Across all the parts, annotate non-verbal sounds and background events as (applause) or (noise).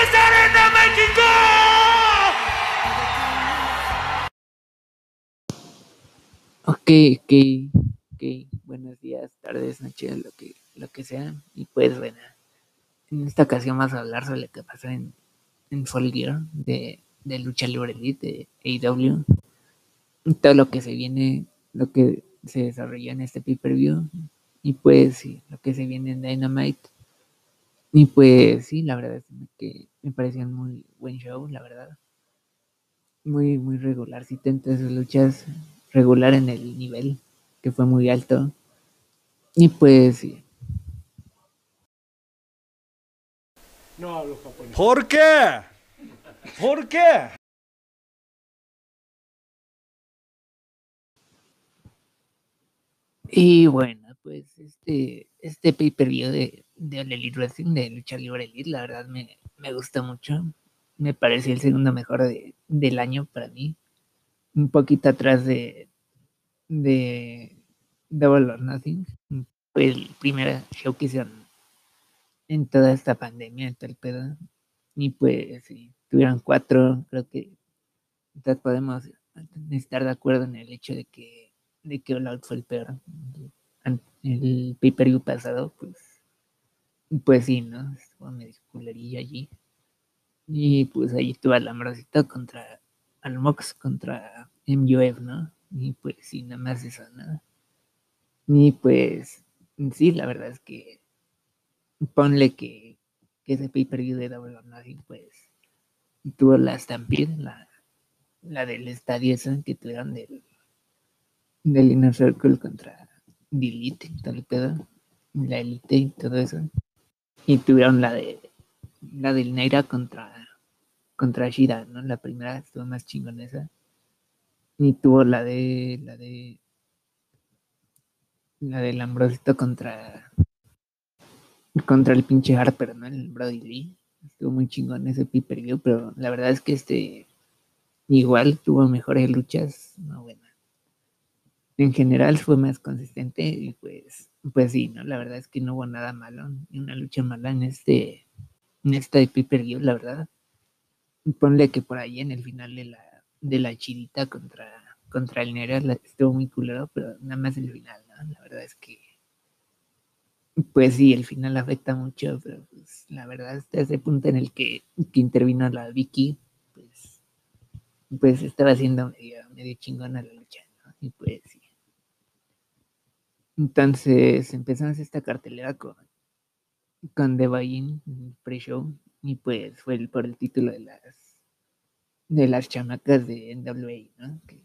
¡Desde Arena México! Ok, ok, ok. Buenos días, tardes, noches, lo que, lo que sea. Y pues bueno, en esta ocasión vamos a hablar sobre lo que pasó en, en Fall Gear de, de Lucha Libre Elite de AEW. Y todo lo que se viene, lo que se desarrolló en este pay-per-view. Y pues sí, lo que se viene en Dynamite. Y pues sí, la verdad es que me pareció un muy buen show, la verdad. Muy, muy regular. Si entre sus luchas regular en el nivel, que fue muy alto. Y pues sí. No hablo japonés. ¿Por qué? ¿Por qué? Y bueno, pues este, este pay-per-view de, de All Elite Wrestling, de Lucha Libre la verdad me, me gusta mucho. Me pareció el segundo mejor de, del año para mí. Un poquito atrás de, de Double or Nothing. Fue el primer show que hicieron en toda esta pandemia, en todo el pedo. Y pues sí, tuvieron cuatro, creo que podemos estar de acuerdo en el hecho de que, de que All Out fue el peor. El pay-per-view pasado, pues, pues sí, ¿no? Estuvo medio culerillo allí. Y pues ahí estuvo el Ambrosito contra Almox contra MUF, ¿no? Y pues sí, nada más eso, ¿no? Y pues sí, la verdad es que ponle que, que ese pay-per-view de Double or Nothing, pues tuvo la Stampede, la, la del estadio esa que tuvieron del, del Inner Circle contra The Elite y todo el pedo, la Elite y todo eso. Y tuvieron la de la del Neira contra contra Shida, ¿no? La primera estuvo más chingona esa. Y tuvo la de la de la del Ambrosito contra contra el pinche Harper, ¿no? El Brody Lee. Estuvo muy chingón ese pay pero la verdad es que este igual tuvo mejores luchas, no buena. En general fue más consistente y pues pues sí, ¿no? La verdad es que no hubo nada malo, ni una lucha mala en este en esta pay per view, la verdad. Ponle que por ahí en el final de la de la chidita contra contra el Nera estuvo muy culero, pero nada más el final, ¿no? La verdad es que pues sí, el final afecta mucho, pero pues la verdad hasta ese punto en el que, que intervino la Vicky, pues, pues estaba haciendo medio, medio chingona la lucha, ¿no? Y pues sí. Entonces empezamos esta cartelera con, con The el pre-show, y pues fue el- por el título de las de las chamacas de NWA, ¿no? Que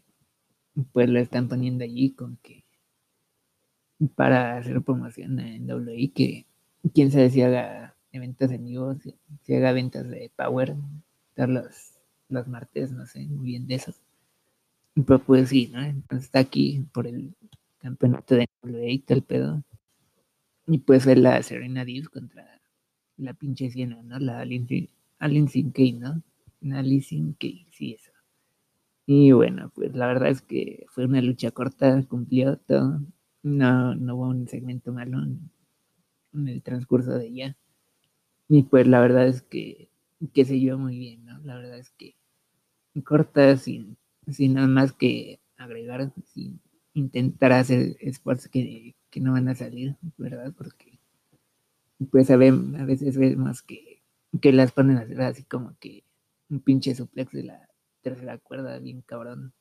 pues lo están poniendo allí con que para hacer promoción en NWA, que quién sabe si haga eventos en vivo, si, haga ventas de Power, todos los, los martes, no sé muy bien de eso. Pero pues sí, ¿no? Entonces está aquí por el campeonato de todo el pedo. Y pues fue la Serena Deeb contra la pinche Siena, ¿no? La Lindsay Kay, ¿no? Lindsay Kay, sí, eso. Y bueno, pues la verdad es que fue una lucha corta, cumplió todo. No, no hubo un segmento malo en, en el transcurso de ella. Y pues la verdad es que, que se llevó muy bien, ¿no? La verdad es que corta, sin, sin nada más que agregar, sin intentar hacer esfuerzos que, que no van a salir, ¿verdad? Porque pues a, ver, a veces vemos que, que las ponen a hacer así como que un pinche suplex de la tercera cuerda, bien cabrón.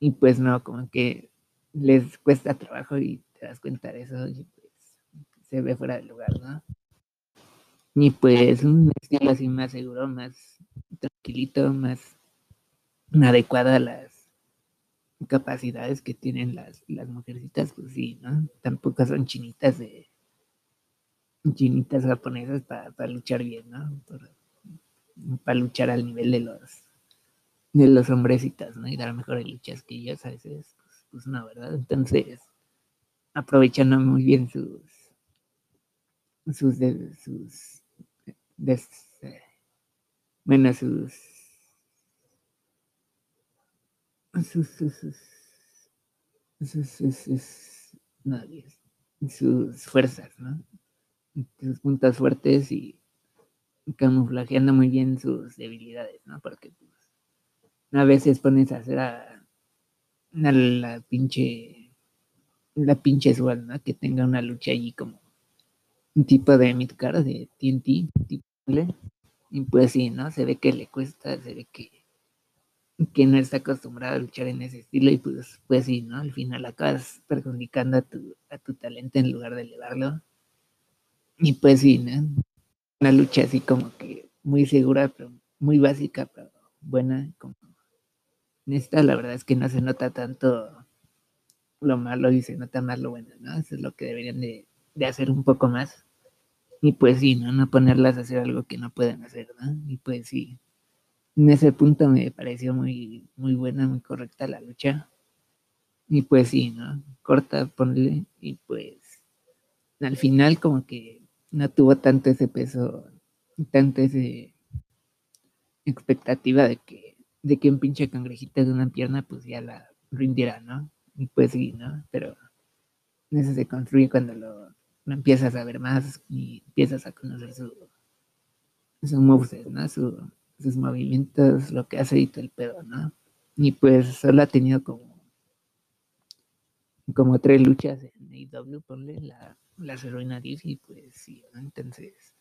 Y pues no, como que les cuesta trabajo y te das cuenta de eso y pues se ve fuera de lugar, ¿no? Y pues un estilo así más seguro, más tranquilito, más adecuado a las capacidades que tienen las, las mujercitas, pues sí, ¿no? Tampoco son chinitas de chinitas japonesas para luchar bien, ¿no? Para luchar al nivel de los de los hombrecitas, ¿no? Y dar mejores luchas que ellos a veces, pues, pues no, ¿verdad? Entonces, aprovechando muy bien sus sus sus de, bueno sus sus sus, sus, sus, sus, sus, fuerzas, ¿no? Sus puntos fuertes y camuflajeando muy bien sus debilidades, ¿no? Porque pues, a veces pones a hacer a, la pinche la pinche Swal, ¿no? Que tenga una lucha allí como un tipo de midcard de TNT, tipo, y pues sí, ¿no? Se ve que le cuesta, se ve que, que no está acostumbrado a luchar en ese estilo y pues, pues sí, ¿no? Al final acabas perjudicando a tu, a tu talento en lugar de elevarlo. Y pues sí, ¿no? Una lucha así como que muy segura, pero muy básica, pero buena. Como en esta la verdad es que no se nota tanto lo malo y se nota más lo bueno, ¿no? Eso es lo que deberían de, de hacer un poco más. Y pues sí, ¿no? No ponerlas a hacer algo que no pueden hacer, ¿no? Y pues sí. En ese punto me pareció muy, muy buena, muy correcta la lucha. Y pues sí, ¿no? Corta, ponle. Y pues al final como que no tuvo tanto ese peso, tanto ese expectativa de que, de que un pinche cangrejito de una pierna pues ya la rindiera, ¿no? Y pues sí, ¿no? Pero eso se construye cuando lo empiezas a ver más y empiezas a conocer su, su ¿no? Sus movimientos, lo que hace y todo el pedo, ¿no? Y pues solo ha tenido como como tres luchas en AEW, ponle la, la heroína y pues sí, ¿no? Entonces,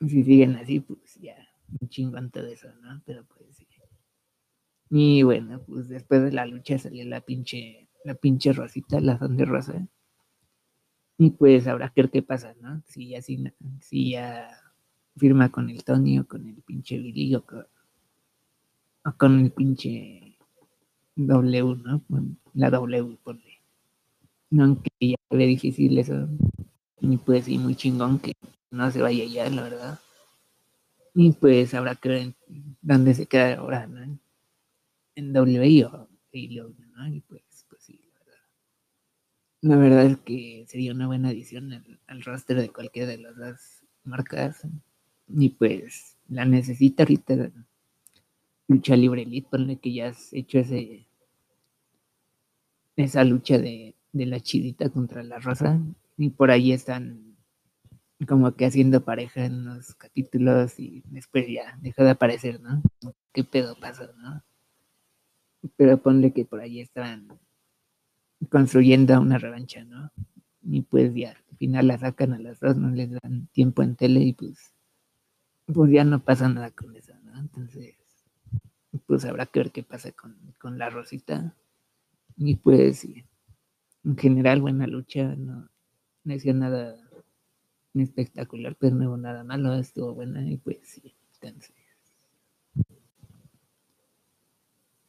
si siguen así, pues ya, un chingón todo eso, ¿no? Pero pues sí. Y bueno, pues después de la lucha salió la pinche, la pinche rosita, la de rosa. Y pues habrá que ver qué pasa, ¿no? Si ya, si, si ya firma con el Tony o con el pinche Billy o con, el pinche W, ¿no? La W, ponle. No, aunque ya ve difícil eso. Y pues sí, muy chingón que no se vaya ya, la verdad. Y pues habrá que ver dónde se queda ahora, ¿no? En W o ¿no? Y pues la verdad es que sería una buena adición al, roster de cualquiera de las dos marcas. Y pues la necesita ahorita lucha libre elite, ponle que ya has hecho ese esa lucha de, de la chidita contra la rosa. Y por ahí están como que haciendo pareja en los capítulos y después ya deja de aparecer, ¿no? ¿Qué pedo pasa, no? Pero ponle que por ahí están construyendo una revancha, ¿no? Y pues ya, al final la sacan a las dos, no les dan tiempo en tele y pues, pues ya no pasa nada con eso, ¿no? Entonces, pues habrá que ver qué pasa con, con la Rosita. Y pues, sí, en general, buena lucha, no, no hacía nada espectacular, pero no hubo nada malo, estuvo buena y pues sí, entonces.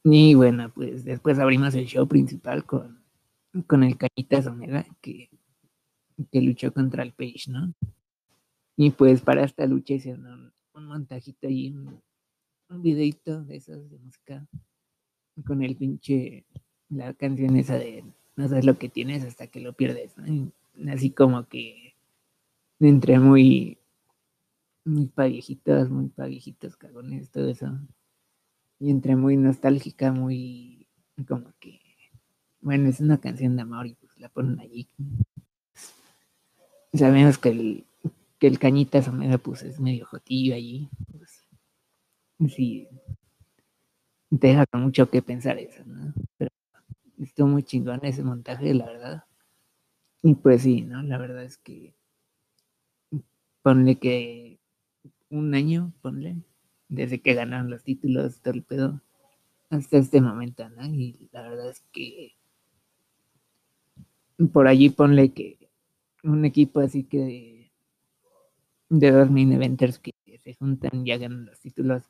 Y bueno, pues después abrimos el show principal con con el Cañitas Omega que, que luchó contra el Page, ¿no? Y pues para esta lucha hicieron un, montajito y un, videito de esos de música con el pinche, la canción esa de no sabes lo que tienes hasta que lo pierdes, ¿no? así como que entre muy, muy pa' viejitos, muy pa' viejitos, cagones, todo eso. Y entre muy nostálgica, muy como que bueno, es una canción de amor y pues la ponen allí. Sabemos que el, que el cañita Someda pues es medio jotillo allí. Pues, sí, deja mucho que pensar eso, ¿no? Pero estuvo muy chingón ese montaje, la verdad. Y pues sí, ¿no? La verdad es que ponle que un año, ponle, desde que ganaron los títulos, todo el pedo, hasta este momento, ¿no? Y la verdad es que por allí ponle que un equipo así que de, dos mini eventers que se juntan y hagan los títulos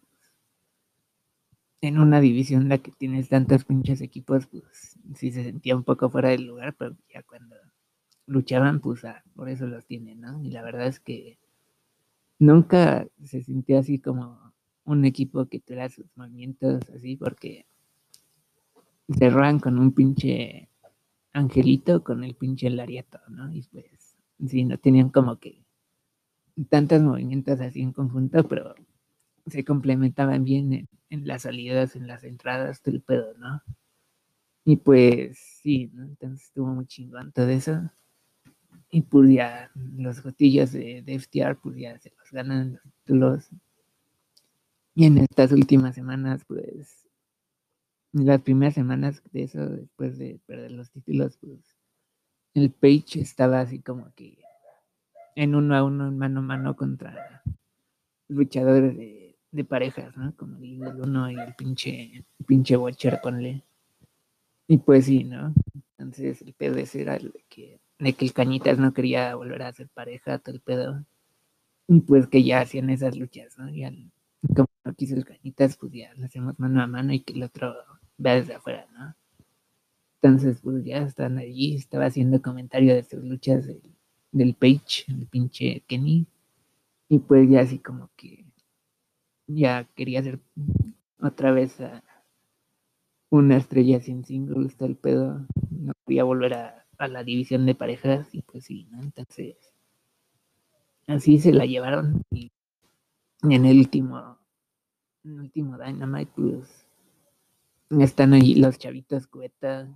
en una división en la que tienes tantos pinches equipos, pues sí se sentía un poco fuera del lugar, pero ya cuando luchaban, pues ah, por eso los tienen, ¿no? Y la verdad es que nunca se sintió así como un equipo que tuviera sus movimientos así, porque cerran con un pinche Angelito con el pinche Lariato, ¿no? Y pues, sí, no tenían como que tantos movimientos así en conjunto, pero se complementaban bien en, las salidas, en las entradas, todo el pedo, ¿no? Y pues, sí, ¿no? Entonces estuvo muy chingón todo eso. Y pues ya los gotillas de, de FTR, pues ya se los ganan los títulos. Y en estas últimas semanas, pues, las primeras semanas de eso, después de perder los títulos, pues, el Page estaba así como que en uno a uno, en mano a mano contra luchadores de, parejas, ¿no? Como el uno y el pinche, el pinche Watcher, ponle. Y pues sí, ¿no? Entonces el pedo ese era el de que, el Cañitas no quería volver a ser pareja, todo el pedo. Y pues que ya hacían esas luchas, ¿no? Ya, como no quiso el Cañitas, pues ya lo hacemos mano a mano y que el otro vea desde afuera, ¿no? Entonces, pues ya están allí, estaba haciendo comentario de sus luchas del, del Page, el pinche Kenny. Y pues ya así como que ya quería hacer otra vez a una estrella sin singles, todo el pedo. No quería volver a, a la división de parejas y pues sí, ¿no? Entonces, así se la llevaron y en el último, en el último Dynamite, pues están ahí los chavitos cueta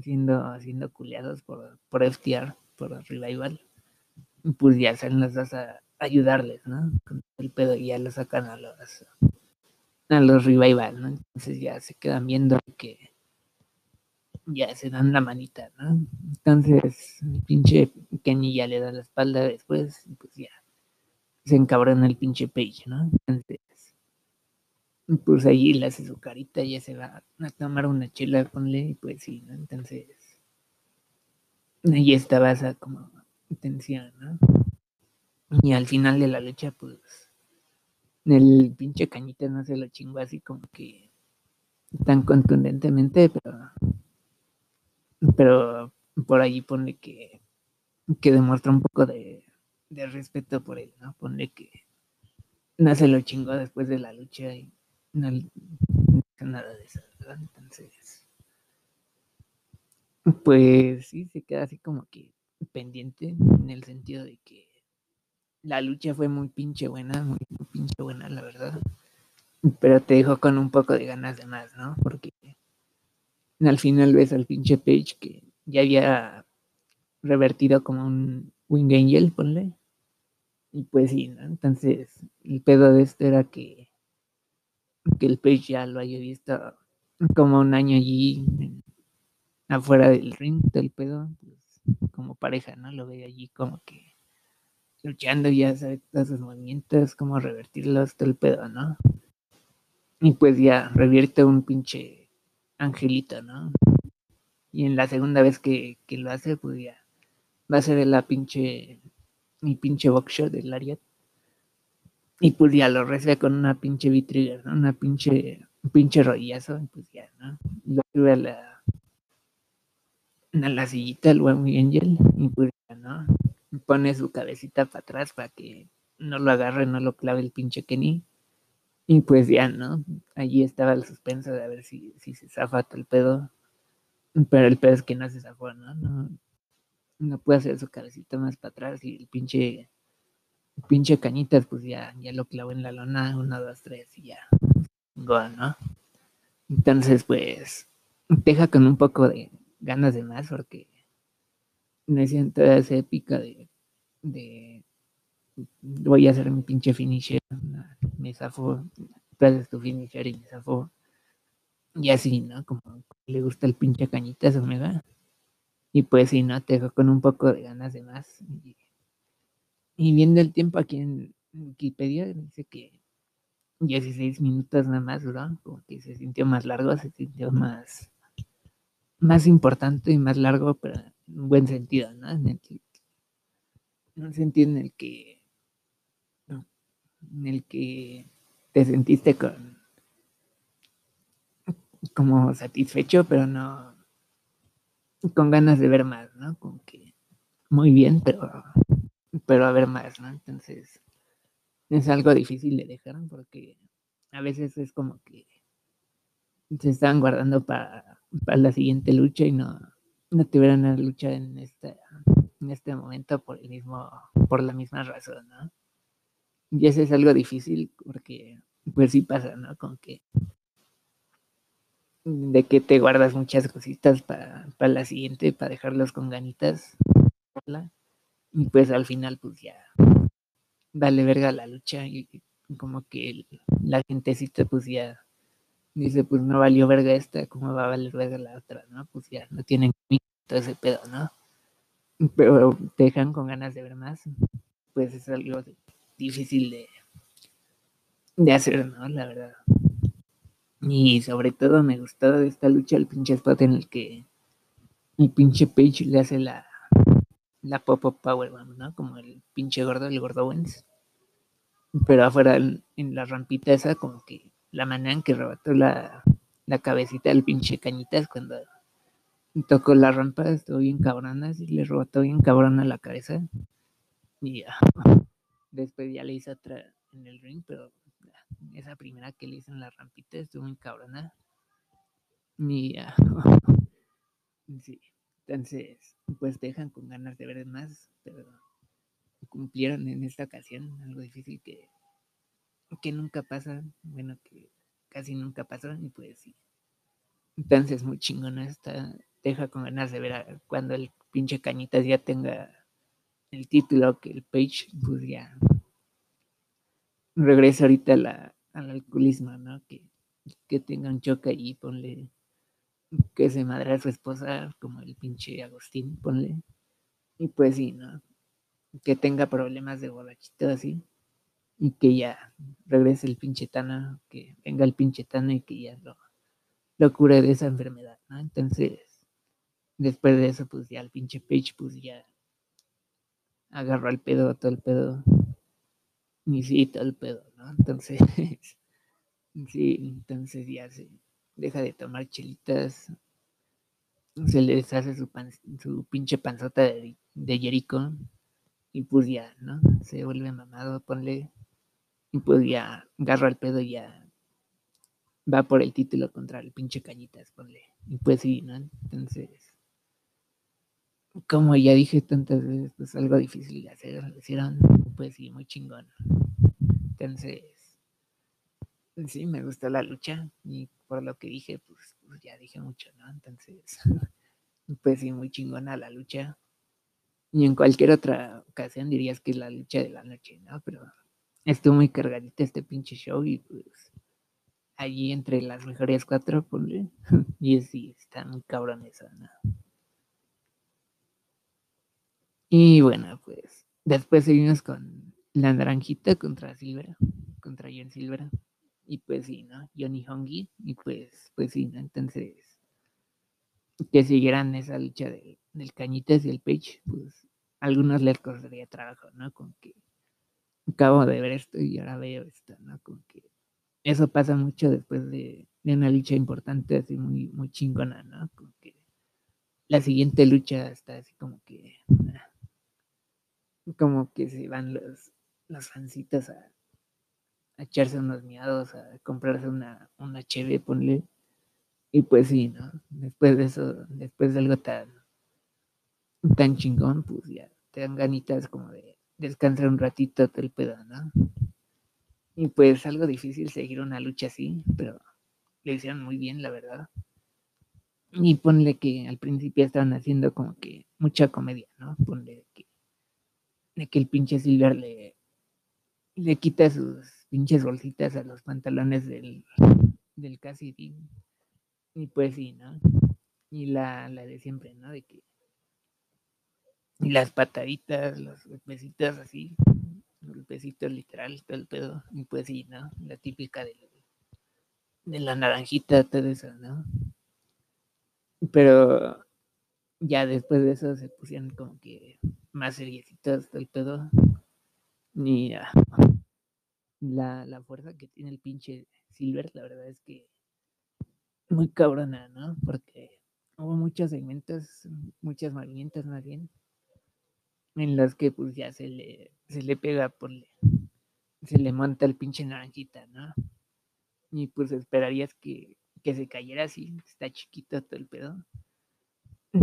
siendo, siendo culeados por, por FTR, por Revival. Pues ya salen los dos a ayudarles, ¿no? Con el pedo y ya lo sacan a los a los Revival, ¿no? Entonces ya se quedan viendo que ya se dan la manita, ¿no? Entonces, el pinche Kenny ya le da la espalda después, y pues ya se encabrona el pinche Page, ¿no? Entonces, pues allí le hace su carita, ya se va a tomar una chela, ponle, y pues sí, ¿no? Entonces, ahí estaba esa como tensión, ¿no? Y al final de la lucha, pues, el pinche cañita no se lo chingó así como que tan contundentemente, pero pero por allí pone que, que demuestra un poco de, de respeto por él, ¿no? Pone que no se lo chingó después de la lucha y no, nada de eso, ¿verdad? Entonces, pues sí, se queda así como que pendiente en el sentido de que la lucha fue muy pinche buena, muy, pinche buena, la verdad. Pero te dejó con un poco de ganas de más, ¿no? Porque al final ves al pinche Page que ya había revertido como un Wing Angel, ponle. Y pues sí, ¿no? Entonces, el pedo de esto era que, que el Page ya lo haya visto como un año allí afuera del ring, del pedo, pues, como pareja, ¿no? Lo ve allí como que luchando, ya sabe todos sus movimientos, cómo revertirlos, todo el pedo, ¿no? Y pues ya revierte un pinche angelito, ¿no? Y en la segunda vez que, que lo hace, pues ya va a ser la pinche, mi pinche boxshot del Lariat. Y pues ya lo recibe con una pinche V-trigger, ¿no? Una pinche, un pinche rodillazo, y pues ya, ¿no? Lo sube a la, a la sillita el buen Angel, y pues ya, ¿no? Pone su cabecita para atrás para que no lo agarre, no lo clave el pinche Kenny. Y pues ya, ¿no? Allí estaba el suspenso de a ver si, si se zafa el pedo. Pero el pedo es que no se zafó, ¿no? No, no puede hacer su cabecita más para atrás y el pinche, el pinche cañitas, pues ya, ya lo clavó en la lona, uno, dos, tres y ya. Go, ¿no? Entonces, pues, deja con un poco de ganas de más porque me siento esa épica de, voy a hacer mi pinche finisher, me zafó, tú haces tu finisher y me zafó. Y así, ¿no? Como le gusta el pinche cañitas Omega. Y pues sí, ¿no? Te dejo con un poco de ganas de más. Y, y viendo el tiempo aquí en Wikipedia, dice que 16 minutos nada más duró, como que se sintió más largo, se sintió más, más importante y más largo, pero en un buen sentido, ¿no? En el, en un sentido en el que en el que te sentiste con como satisfecho, pero no con ganas de ver más, ¿no? Como que muy bien, pero pero a ver más, ¿no? Entonces es algo difícil de dejar porque a veces es como que se están guardando para la siguiente lucha y no no tuvieran una lucha en este en este momento por el mismo por la misma razón, ¿no? Y eso es algo difícil porque pues sí pasa, ¿no? Con que de que te guardas muchas cositas para, para la siguiente, para dejarlos con ganitas. Y pues al final, pues ya vale verga la lucha y como que el- la gentecita pues ya dice, pues no valió verga esta, ¿cómo va a valer verga la otra? ¿No? Pues ya no tienen todo ese pedo, ¿no? Pero te dejan con ganas de ver más. Pues es algo difícil de, de hacer, ¿no? La verdad. Y sobre todo me gustó de esta lucha el pinche spot en el que el pinche Page le hace la, la pop-up powerbomb, ¿no? Como el pinche gordo, el gordo Wens. Pero afuera en la rampita esa, como que la manera en que rebotó la, la cabecita del pinche cañitas cuando tocó la rampa, estuvo bien cabrona, así le rebotó bien cabrona la cabeza. Y ya. (laughs) Después ya le hizo otra en el ring, pero esa primera que le hizo en la rampita estuvo muy cabrona. Y ya. (laughs) Sí. Entonces, pues dejan con ganas de ver más, pero cumplieron en esta ocasión algo difícil que, que nunca pasa, bueno, que casi nunca pasa, y pues sí. Entonces, muy chingona esta, deja con ganas de ver cuando el pinche Cañitas ya tenga el título, que el Page, pues ya regresa ahorita a la, al alcoholismo, ¿no? Que, que tenga un choque allí, ponle que se madre a su esposa, como el pinche Agustín, ponle. Y pues sí, ¿no? Que tenga problemas de borrachito así. Y que ya regrese el pinche Tana, que venga el pinche Tana y que ya lo, lo cure de esa enfermedad, ¿no? Entonces, después de eso, pues ya el pinche Page, pues ya agarró el pedo, todo el pedo. Y sí, todo el pedo, ¿no? Entonces, (laughs) sí, entonces ya se deja de tomar chelitas, se le deshace su, pan- su pinche panzota de, de Jericho y pues ya, ¿no? Se vuelve mamado, ponle, y pues ya agarra el pedo y ya va por el título contra el pinche Cañitas, ponle. Y pues sí, ¿no? Entonces, como ya dije tantas veces, pues algo difícil de hacer, lo hicieron, pues sí, muy chingón. Entonces, sí, me gustó la lucha y por lo que dije, pues, pues ya dije mucho, ¿no? Entonces, (laughs) pues sí, muy chingona la lucha. Y en cualquier otra ocasión dirías que es la lucha de la noche, ¿no? Pero estuvo muy cargadita este pinche show y pues allí entre las mejores cuatro, ponle. (laughs) Y sí, está muy cabrón eso, ¿no? Y bueno, pues después seguimos con la naranjita contra Silvera, contra John Silvera. Y pues sí, ¿no? Johnny Hongi. Y pues, pues sí, ¿no? Entonces, que siguieran esa lucha de- del Cañitas y el Page, pues algunos les costaría trabajo, ¿no? Con que acabo de ver esto y ahora veo esto, ¿no? Con que eso pasa mucho después de, de una lucha importante, así muy, muy chingona, ¿no? Con que la siguiente lucha está así como que. ah, Como que se van los, los fancitos a, a echarse unos miados, a comprarse una, una ponle. Y pues sí, ¿no? Después de eso, después de algo tan, tan chingón, pues ya te dan ganitas como de descansar un ratito todo el pedo, ¿no? Y pues algo difícil seguir una lucha así, pero le hicieron muy bien, la verdad. Y ponle que al principio estaban haciendo como que mucha comedia, ¿no? Ponle que, de que el pinche Silver le, le quita sus pinches bolsitas a los pantalones del, del Cassidy. Y pues sí, ¿no? Y la, la de siempre, ¿no? De que. Y las pataditas, los golpecitos así. Golpecitos literal, todo el pedo. Y pues sí, ¿no? La típica de la naranjita, todo eso, ¿no? Pero ya después de eso se pusieron como que más seriecitos todo el pedo. Y la, la fuerza que tiene el pinche Silver, la verdad es que muy cabrona, ¿no? Porque hubo muchos segmentos, muchos movimientos más bien, en los que pues ya se le, se le pega por le, se le monta el pinche naranjita, ¿no? Y pues esperarías que, que se cayera así, está chiquito todo el pedo.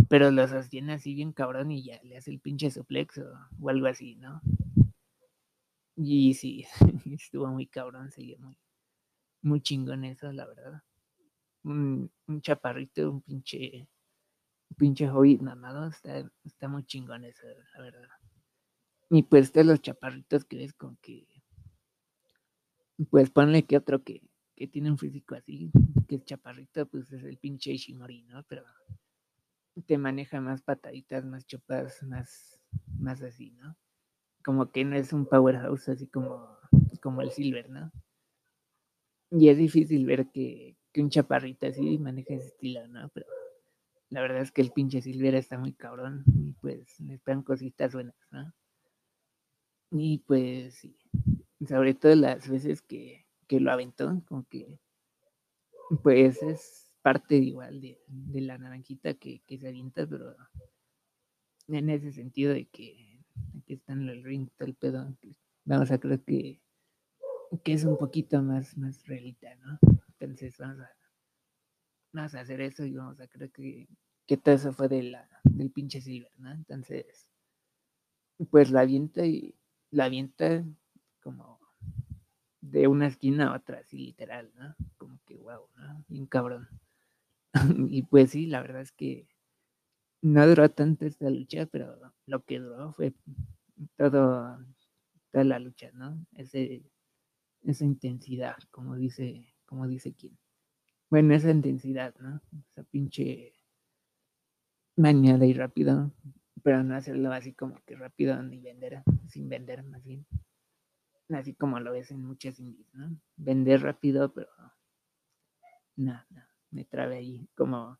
Pero lo sostiene así bien cabrón y ya le hace el pinche suplex o, algo así, ¿no? Y sí, (laughs) estuvo muy cabrón, seguía muy, muy chingón eso, la verdad. Un, un chaparrito, un pinche, pinche hobbit mamado, está, está muy chingón eso, la verdad. Y pues todos los chaparritos que ves con que. Pues ponle que otro que, que tiene un físico así, que es chaparrito, pues es el pinche Ishimori, ¿no? Pero te maneja más pataditas, más chopas, más, más así, ¿no? Como que no es un powerhouse así como, como el Silver, ¿no? Y es difícil ver que, que un chaparrito así maneja ese estilo, ¿no? Pero la verdad es que el pinche Silver está muy cabrón y pues le esperan cositas buenas, ¿no? Y pues sí, sobre todo las veces que, que lo aventó, como que pues es parte igual de, de la naranjita que, que, se avienta, pero en ese sentido de que aquí está en el ring, todo el pedo, vamos a creer que, que es un poquito más, más realita, ¿no? Entonces vamos a, vamos a hacer eso y vamos a creer que, que todo eso fue de la, del pinche Silver, ¿no? Entonces, pues la avienta y la avienta como de una esquina a otra, así literal, ¿no? Como que wow, ¿no? Bien cabrón. (laughs) y pues sí, la verdad es que no duró tanto esta lucha, pero lo que duró fue todo, toda la lucha, ¿no? Ese, esa intensidad, como dice, como dice quien. Bueno, esa intensidad, ¿no? Esa pinche de ir rápido, pero no hacerlo así como que rápido ni vender, sin vender más bien. Así como lo ves en muchas indies, ¿no? Vender rápido, pero no, no, me trabe ahí. Como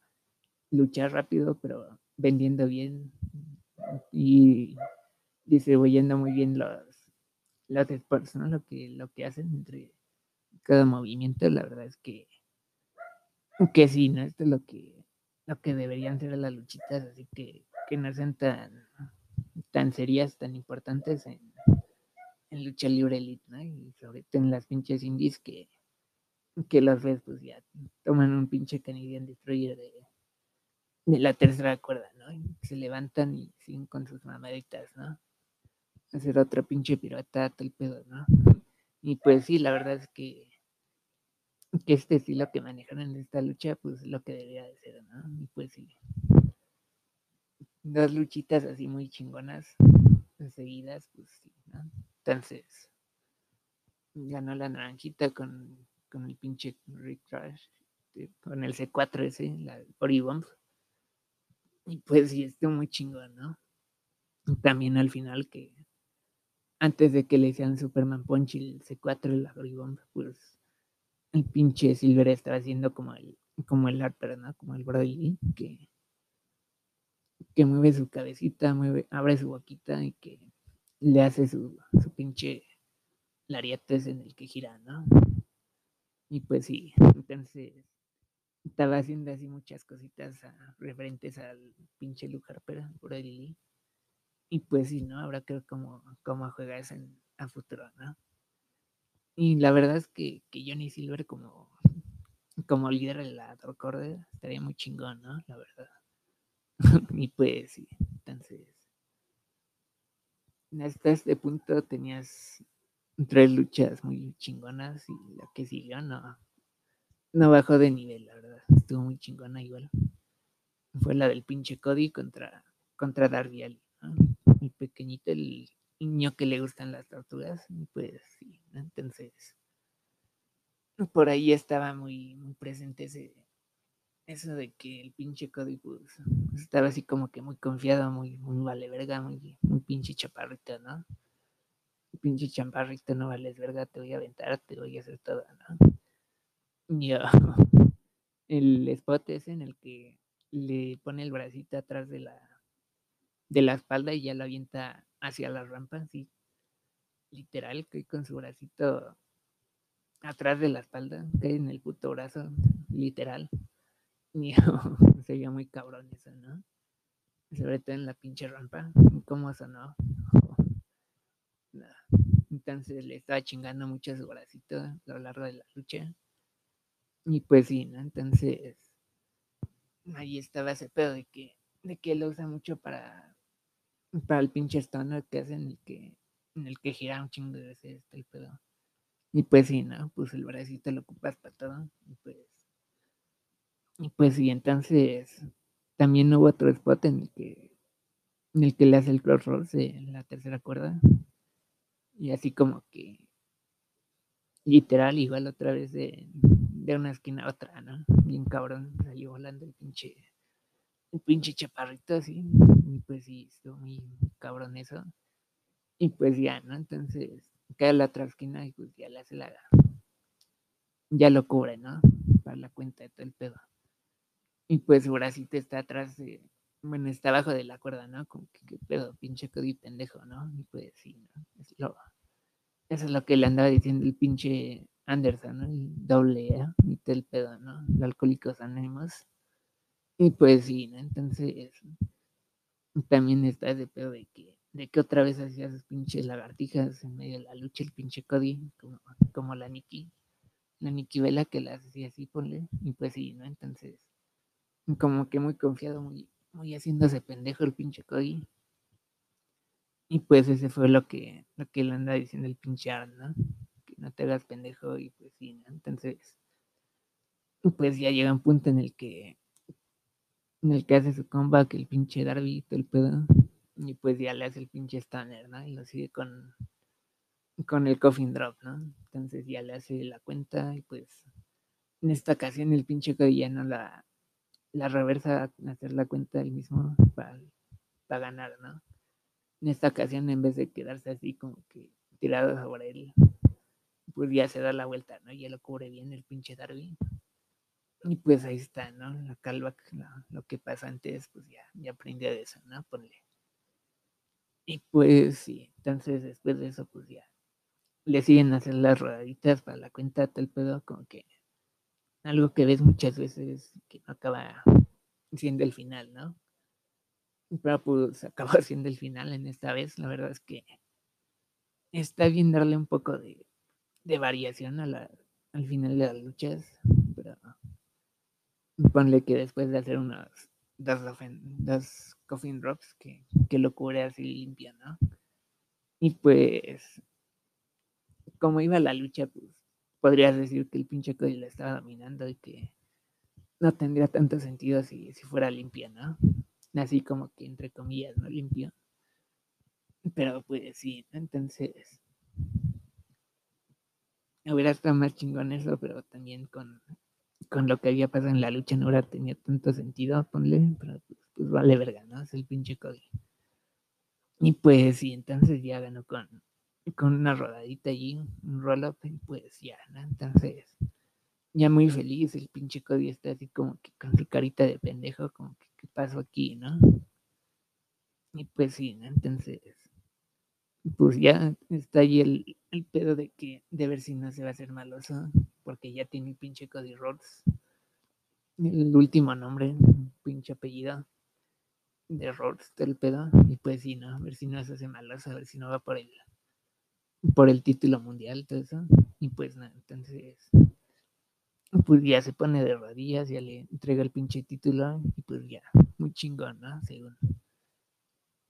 luchar rápido, pero vendiendo bien y distribuyendo muy bien los, los ¿no? Lo que, lo que hacen entre cada movimiento, la verdad es que, que sí, ¿no? Esto es lo que, lo que deberían ser las luchitas, así que, que no sean tan, tan serias, tan importantes en, lucha libre elite, ¿no? Y sobre todo en las pinches indies que, que las ves, pues ya toman un pinche Canadian Destroyer de, la tercera cuerda, ¿no? Y se levantan y siguen con sus mamaditas, ¿no? Hacer otra pinche pirata, el pedo, ¿no? Y pues sí, la verdad es que, que este estilo que manejan en esta lucha, pues es lo que debería de ser, ¿no? Y pues sí. Dos luchitas así muy chingonas, seguidas, pues sí, ¿no? Entonces, ganó la naranjita con, con el pinche Rick Trash, con el C4 ese, la Body Bomb. Y pues sí, estuvo muy chingón, ¿no? También al final que antes de que le hicieran Superman Punch el C4 y la Body Bomb, pues el pinche Silver estaba haciendo como el, como el Harper, ¿no? Como el Brody que, que mueve su cabecita, mueve, abre su boquita y que le hace su, su pinche larietes en el que gira, ¿no? Y pues sí, entonces estaba haciendo así muchas cositas a, referentes al pinche Luke Harper, Brody Lee. Y pues sí, ¿no? Habrá que ver cómo, cómo juega eso en, a futuro, ¿no? Y la verdad es que, que Johnny Silver como, como líder de la Order estaría muy chingón, ¿no? La verdad. (laughs) y pues sí, entonces hasta este punto tenías tres luchas muy chingonas y la que siguió no, no bajó de nivel, la verdad. Estuvo muy chingona igual. Fue la del pinche Cody contra, contra Darby Allin, ¿no? El pequeñito, el niño que le gustan las tortugas. Pues sí, ¿no? entonces por ahí estaba muy, muy presente ese, eso de que el pinche Cody estaba así como que muy confiado, muy, muy vale verga, muy, muy pinche chaparrito, ¿no? Pinche chaparrito, no vales verga, te voy a aventar, te voy a hacer todo, ¿no? (laughs) El spot ese en el que le pone el bracito atrás de la de la espalda y ya lo avienta hacia la rampa, así literal, que con su bracito atrás de la espalda, que en el puto brazo, literal. (laughs) se veía muy cabrón eso, ¿no? Sobre todo en la pinche rampa. ¿Cómo sonó? (laughs) Entonces le estaba chingando mucho su bracito a lo largo de la lucha. Y pues sí, ¿no? Entonces ahí estaba ese pedo de que, de que lo usa mucho para, para el pinche stoner que hace en el que, en el que gira un chingo de veces el pedo. Y pues sí, ¿no? Pues el bracito lo ocupas para todo. Y pues y pues sí, entonces también hubo otro spot en el que, en el que le hace el crossroads en la tercera cuerda. Y así como que literal, igual otra vez de, de una esquina a otra, ¿no? Bien cabrón, salió volando el pinche, el pinche chaparrito así. Y pues sí, estuvo muy cabrón eso. Y pues ya, ¿no? Entonces cae la otra esquina y pues ya le hace la. Ya lo cubre, ¿no? Para la cuenta de todo el pedo. Y pues su bracito está atrás de. Bueno, está abajo de la cuerda, ¿no? Como que qué pedo, pinche Cody pendejo, ¿no? Y pues sí, ¿no? Es lo, eso es lo que le andaba diciendo el pinche Anderson, ¿no? El doble A y todo el pedo, ¿no? Los alcohólicos anónimos. Y pues sí, ¿no? Entonces también está ese pedo de que, de que otra vez hacía sus pinches lagartijas en medio de la lucha, el pinche Cody, como, la Nikki, la Nikki Vela que la hacía así, ponle, y pues sí, ¿no? Entonces, como que muy confiado, muy, muy haciéndose pendejo el pinche Cody. Y pues ese fue lo que, lo que le anda diciendo el pinche Aaron, ¿no? Que no te hagas pendejo y pues sí, ¿no? Entonces, pues ya llega un punto en el que en el que hace su comeback el pinche Darby todo el pedo. Y pues ya le hace el pinche Stanner, ¿no? Y lo sigue con, con el coffin drop, ¿no? Entonces ya le hace la cuenta y pues en esta ocasión el pinche Cody ya no la, la reversa hacer la cuenta él mismo para, para ganar, ¿no? En esta ocasión en vez de quedarse así como que tirado sobre él, pues ya se da la vuelta, ¿no? Ya lo cubre bien el pinche Darby. Y pues ahí está, ¿no? La callback, lo que pasa antes, pues ya, ya aprendió de eso, ¿no? Ponle. Y pues sí, entonces después de eso, pues ya le siguen a hacer las rodaditas para la cuenta tal pedo, como que algo que ves muchas veces que no acaba siendo el final, ¿no? Pero pues acabó (laughs) siendo el final en esta vez. La verdad es que está bien darle un poco de, de variación a la, al final de las luchas, ponle que después de hacer unas dos, coffin drops que, que lo cubre así limpia, ¿no? Y pues, como iba la lucha, pues podrías decir que el pinche Cody la estaba dominando y que no tendría tanto sentido si, si fuera limpia, ¿no? Así como que entre comillas, ¿no? Limpio. Pero pues sí, entonces hubiera estado más chingón eso, pero también con con lo que había pasado en la lucha no hubiera tenido tanto sentido, ponle, pero pues, pues, vale verga, ¿no? Es el pinche Cody. Y pues sí, entonces ya ganó con, con una rodadita allí, un roll-up, y pues ya, ¿no? Entonces, ya muy feliz, el pinche Cody está así como que con su carita de pendejo, como que, ¿qué pasó aquí, no? Y pues sí, ¿no? Entonces, pues ya está ahí el, el pedo de que, de ver si no se va a hacer maloso porque ya tiene el pinche Cody Rhodes. El último nombre, pinche apellido de Rhodes del pedo. Y pues sí, ¿no? A ver si no se hace malos, a ver si no va por el por el título mundial, todo eso. Y pues nada, entonces pues ya se pone de rodillas, ya le entrega el pinche título y pues ya, muy chingón, ¿no? Según.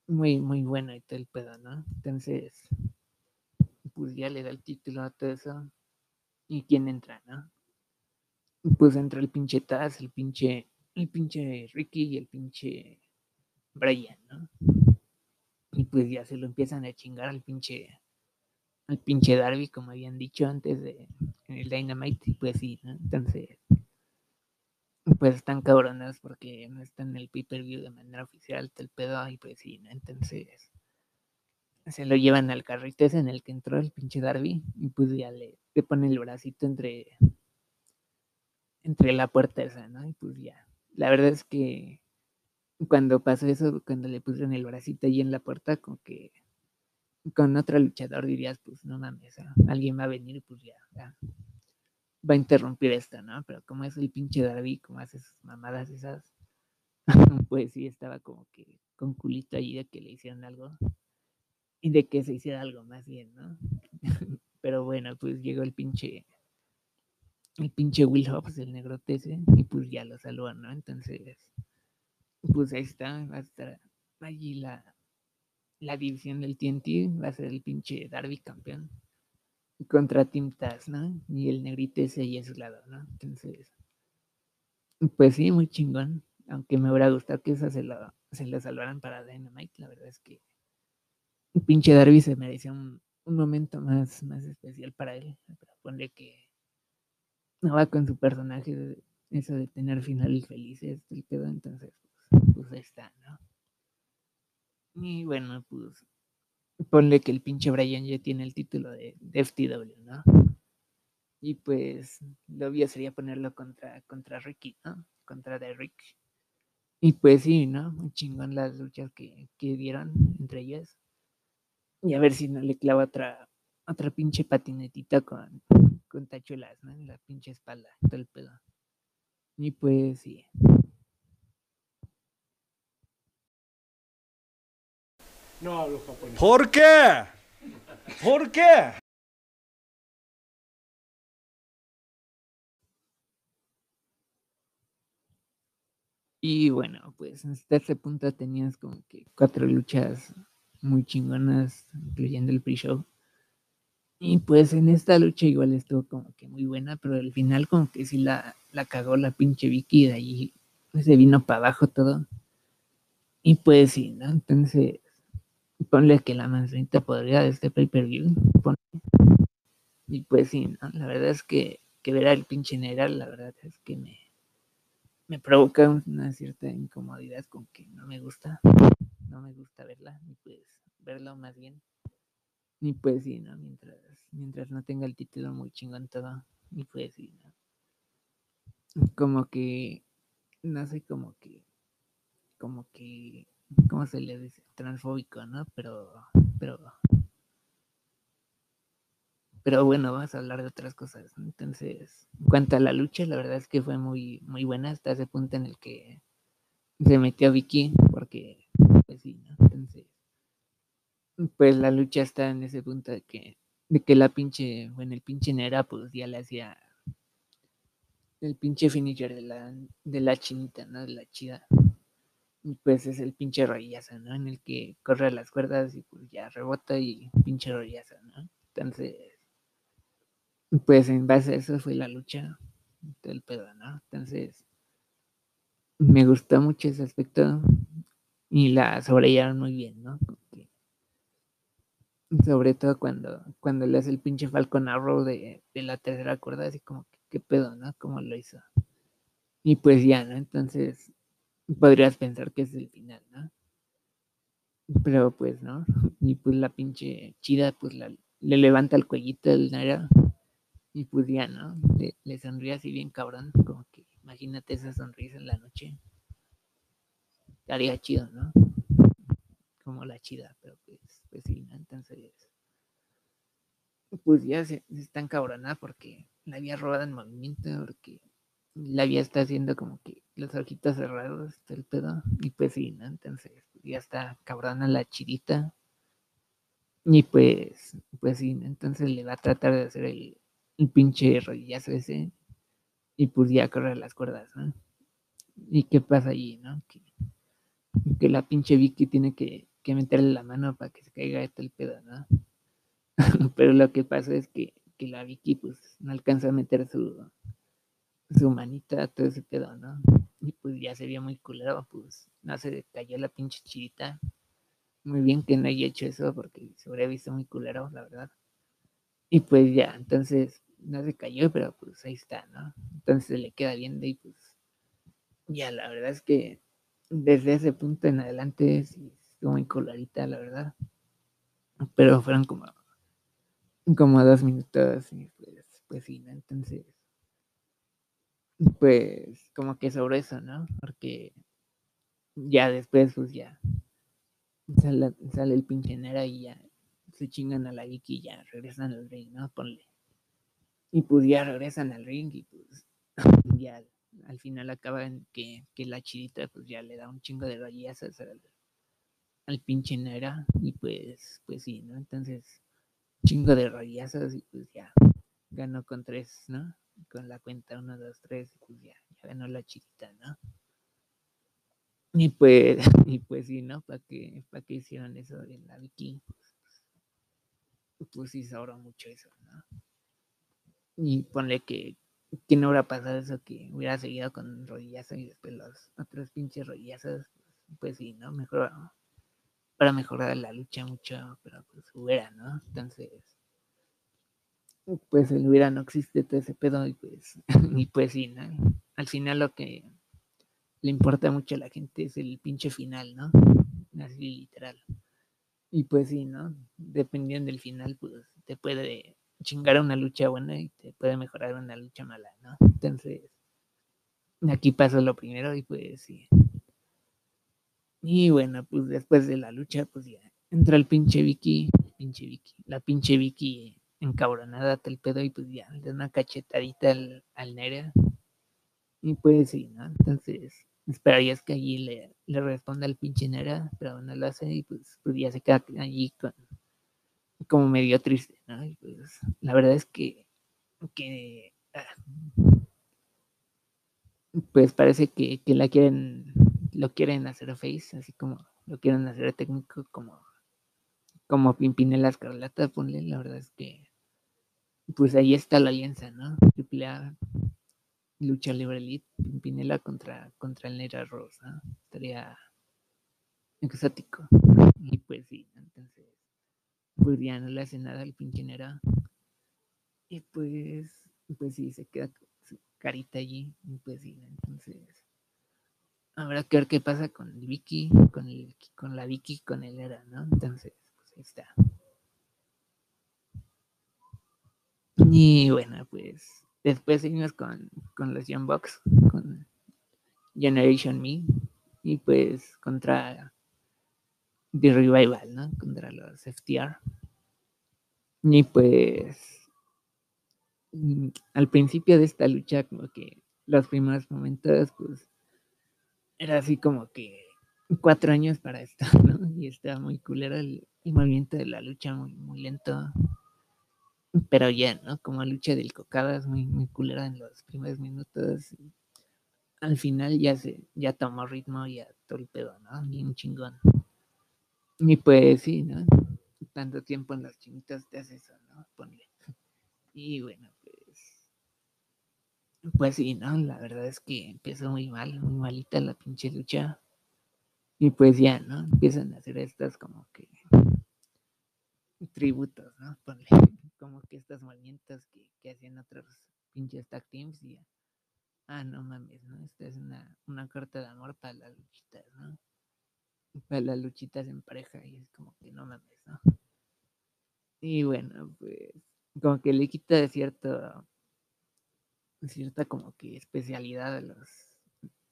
Muy, muy bueno y todo el pedo, ¿no? Entonces, pues ya le da el título a todo eso. ¿Y quién entra, no? Pues entra el pinche Taz, el pinche, el pinche Ricky y el pinche Brian, ¿no? Y pues ya se lo empiezan a chingar al pinche, al pinche Darby, como habían dicho antes de en el Dynamite, y pues sí, ¿no? Entonces, pues están cabronas porque no están en el pay-per-view de manera oficial, el pedo, y pues sí, ¿no? Entonces, se lo llevan al carrito ese en el que entró el pinche Darby, y pues ya le, le pone el bracito entre, entre la puerta esa, ¿no? Y pues ya. La verdad es que cuando pasó eso, cuando le pusieron el bracito ahí en la puerta, como que con otro luchador dirías, pues no mames, alguien va a venir, pues ya, ya, va a interrumpir esto, ¿no? Pero como es el pinche Darby, como hace sus mamadas esas, (laughs) pues sí estaba como que con culito ahí de que le hicieron algo y de que se hiciera algo más bien, ¿no? (laughs) Pero bueno, pues llegó el pinche, el pinche Will Hobbs, el negro ese, y pues ya lo saludó, ¿no? Entonces, pues ahí está, va a estar allí la, la división del TNT, va a ser el pinche Darby campeón contra Team Taz, ¿no? Y el negrito ese ahí a su lado, ¿no? Entonces, pues sí, muy chingón, aunque me hubiera gustado que eso se lo, se lo salvaran para Dynamite. La verdad es que pinche Darby se merecía un, un momento más, más especial para él. Pero ponle que no va con su personaje, eso de tener finales felices, el pedo, entonces, pues, pues ahí está, ¿no? Y bueno, pues ponle que el pinche Brian ya tiene el título de, FTW, ¿no? Y pues lo obvio sería ponerlo contra, contra Ricky, ¿no? Contra Derrick. Y pues sí, ¿no? Muy chingón las luchas que, que dieron entre ellas. Y a ver si no le clava otra, otra pinche patinetita con, con tachuelas, ¿no? En la pinche espalda, todo el pedo. Y pues sí. No hablo japonés. ¿Por qué? ¿Por qué? Y bueno, pues hasta ese punto tenías como que cuatro luchas muy chingonas, incluyendo el pre-show. Y pues en esta lucha igual estuvo como que muy buena, pero al final como que sí la, la cagó la pinche Vicky y de ahí se vino para abajo todo. Y pues sí, ¿no? Entonces, ponle que la manzanita podría de este pay-per-view. Y pues sí, ¿no? La verdad es que, que ver al pinche general, la verdad es que me, me provoca una cierta incomodidad con que no me gusta, no me gusta verla, ni pues verlo más bien. Ni pues sí, ¿no? Mientras, mientras no tenga el título muy chingón todo, ni pues sí, ¿no? Como que, no sé, como que, como que, ¿cómo se le dice? Transfóbico, ¿no? Pero, pero, pero bueno, vamos a hablar de otras cosas. Entonces, en cuanto a la lucha, la verdad es que fue muy, muy buena hasta ese punto en el que se metió Vicky, porque, pues sí, ¿no? Entonces, pues la lucha está en ese punto de que, de que la pinche, bueno, el pinche Nera, pues ya le hacía el pinche finisher de la, de la chinita, ¿no? De la chida. Pues es el pinche rollazo, ¿no? En el que corre las cuerdas y pues ya rebota y pinche rollazo, ¿no? Entonces, pues en base a eso fue la lucha del pedo, ¿no? Entonces, me gustó mucho ese aspecto y la sobrellevaron muy bien, ¿no? Como que- sobre todo cuando, cuando le hace el pinche Falcon Arrow de, de la tercera cuerda, así como que, ¿qué pedo, no? ¿Cómo lo hizo? Y pues ya, ¿no? Entonces, podrías pensar que es el final, ¿no? Pero pues, ¿no? (laughs) Y pues la pinche chida, pues la, le levanta el cuellito del Naira y pues ya, ¿no? Le, le sonríe así bien cabrón, como que imagínate esa sonrisa en la noche. Estaría chido, ¿no? Como la chida, pero pues, pues sí, ¿no? Entonces, pues ya se, se está encabronada porque la había robado en movimiento, porque la había está haciendo como que los ojitos cerrados, todo el pedo, y pues sí, ¿no? Entonces, ya está cabrona la chidita. Y pues, pues sí, entonces le va a tratar de hacer el, el pinche rodillazo ese, y pues ya correr las cuerdas, ¿no? ¿Y qué pasa allí, no? Que, que la pinche Vicky tiene que, que meterle la mano para que se caiga esto el pedo, ¿no? (laughs) Pero lo que pasa es que, que la Vicky pues no alcanza a meter su, su manita todo ese pedo, ¿no? Y pues ya se vio muy culero, pues no se cayó la pinche chidita. Muy bien que no haya hecho eso porque se habría visto muy culero, la verdad. Y pues ya, entonces no se cayó, pero pues ahí está, ¿no? Entonces le queda viendo y pues ya, la verdad es que desde ese punto en adelante sí estuvo muy colorita, la verdad. Pero fueron como, como dos minutos y pues, pues sí, ¿no? Entonces, pues como que sobre eso, ¿no? Porque ya después, pues ya sale, sale el pinche Nera y ya se chingan a la Vicky y ya regresan al ring, ¿no? Ponle. Y pues ya regresan al ring y pues (laughs) ya al final acaba en que, que la chidita pues ya le da un chingo de rollazos al, al pinche Nera y pues, pues sí, ¿no? Entonces, chingo de rollazos y pues ya ganó con tres, ¿no? Con la cuenta uno, dos, tres, y pues ya, ya ganó la chidita, ¿no? Y pues, (laughs) y pues sí, ¿no? ¿Para qué, para qué hicieron eso de la Vicky? Pues, pues sí, sobró mucho eso, ¿no? Y ponle que, que no hubiera pasado eso, que hubiera seguido con rodillazo y después los otros pinches rodillazos, pues sí, ¿no? Mejor para mejorar la lucha mucho, pero pues hubiera, ¿no? Entonces, pues el hubiera no existe todo ese pedo y pues, y (laughs) pues sí, ¿no? Al final lo que le importa mucho a la gente es el pinche final, ¿no? Así literal. Y pues sí, ¿no? Dependiendo del final, pues te puede chingar una lucha buena y te puede mejorar una lucha mala, ¿no? Entonces, aquí pasa lo primero y pues sí. Y bueno, pues después de la lucha, pues ya entra el pinche Vicky, pinche Vicky, la pinche Vicky encabronada el pedo y pues ya le da una cachetadita al, al Nera. Y pues sí, ¿no? Entonces, esperarías que allí le, le responda al pinche Nera, pero no lo hace y pues, pues ya se queda allí con, como medio triste, ¿no? Y pues la verdad es que, que ah, pues parece que, que, la quieren, lo quieren hacer face, así como lo quieren hacer técnico, como, como Pimpinela Escarlata, ponle, la verdad es que, pues ahí está la alianza, ¿no? Triple A, lucha libre elite, Pimpinela contra, contra el Nera Rosa, estaría exótico, y pues sí, entonces, pues ya no le hace nada al pinche Nera, y pues, pues sí, se queda carita allí, pues sí, entonces habrá que ver qué pasa con Vicky, con, el, con la Vicky, con el Era, ¿no? Entonces, pues ahí está. Y bueno, pues después seguimos con, con los Young Bucks, con Generation Me, y pues contra The Revival, ¿no? Contra los FTR. Y pues Mm, al principio de esta lucha, como que los primeros momentos, pues, era así como que cuatro años para esto, (laughs) ¿no? Y estaba muy culero el, movimiento de la lucha, muy, muy lento. Pero ya, ¿no? Como lucha del cocadas, muy, muy culera en los primeros minutos. al final ya se, ya tomó ritmo, ya todo el pedo, ¿no? Bien chingón. Y pues sí, ¿no? Tanto tiempo en los chinitos te hace eso, ¿no? Ponle. (laughs) Y bueno, pues sí, no, la verdad es que empieza muy mal, muy malita la pinche lucha. Y pues ya, ¿no? Empiezan a hacer estas como que tributos, ¿no? Como que estas movimientos que, que hacían otros pinches tag teams y ah, no mames, ¿no? Esta es una, una carta de amor para las luchitas, ¿no? Para las luchitas en pareja y es como que no mames, ¿no? Y bueno, pues como que le quita cierto cierta como que especialidad de los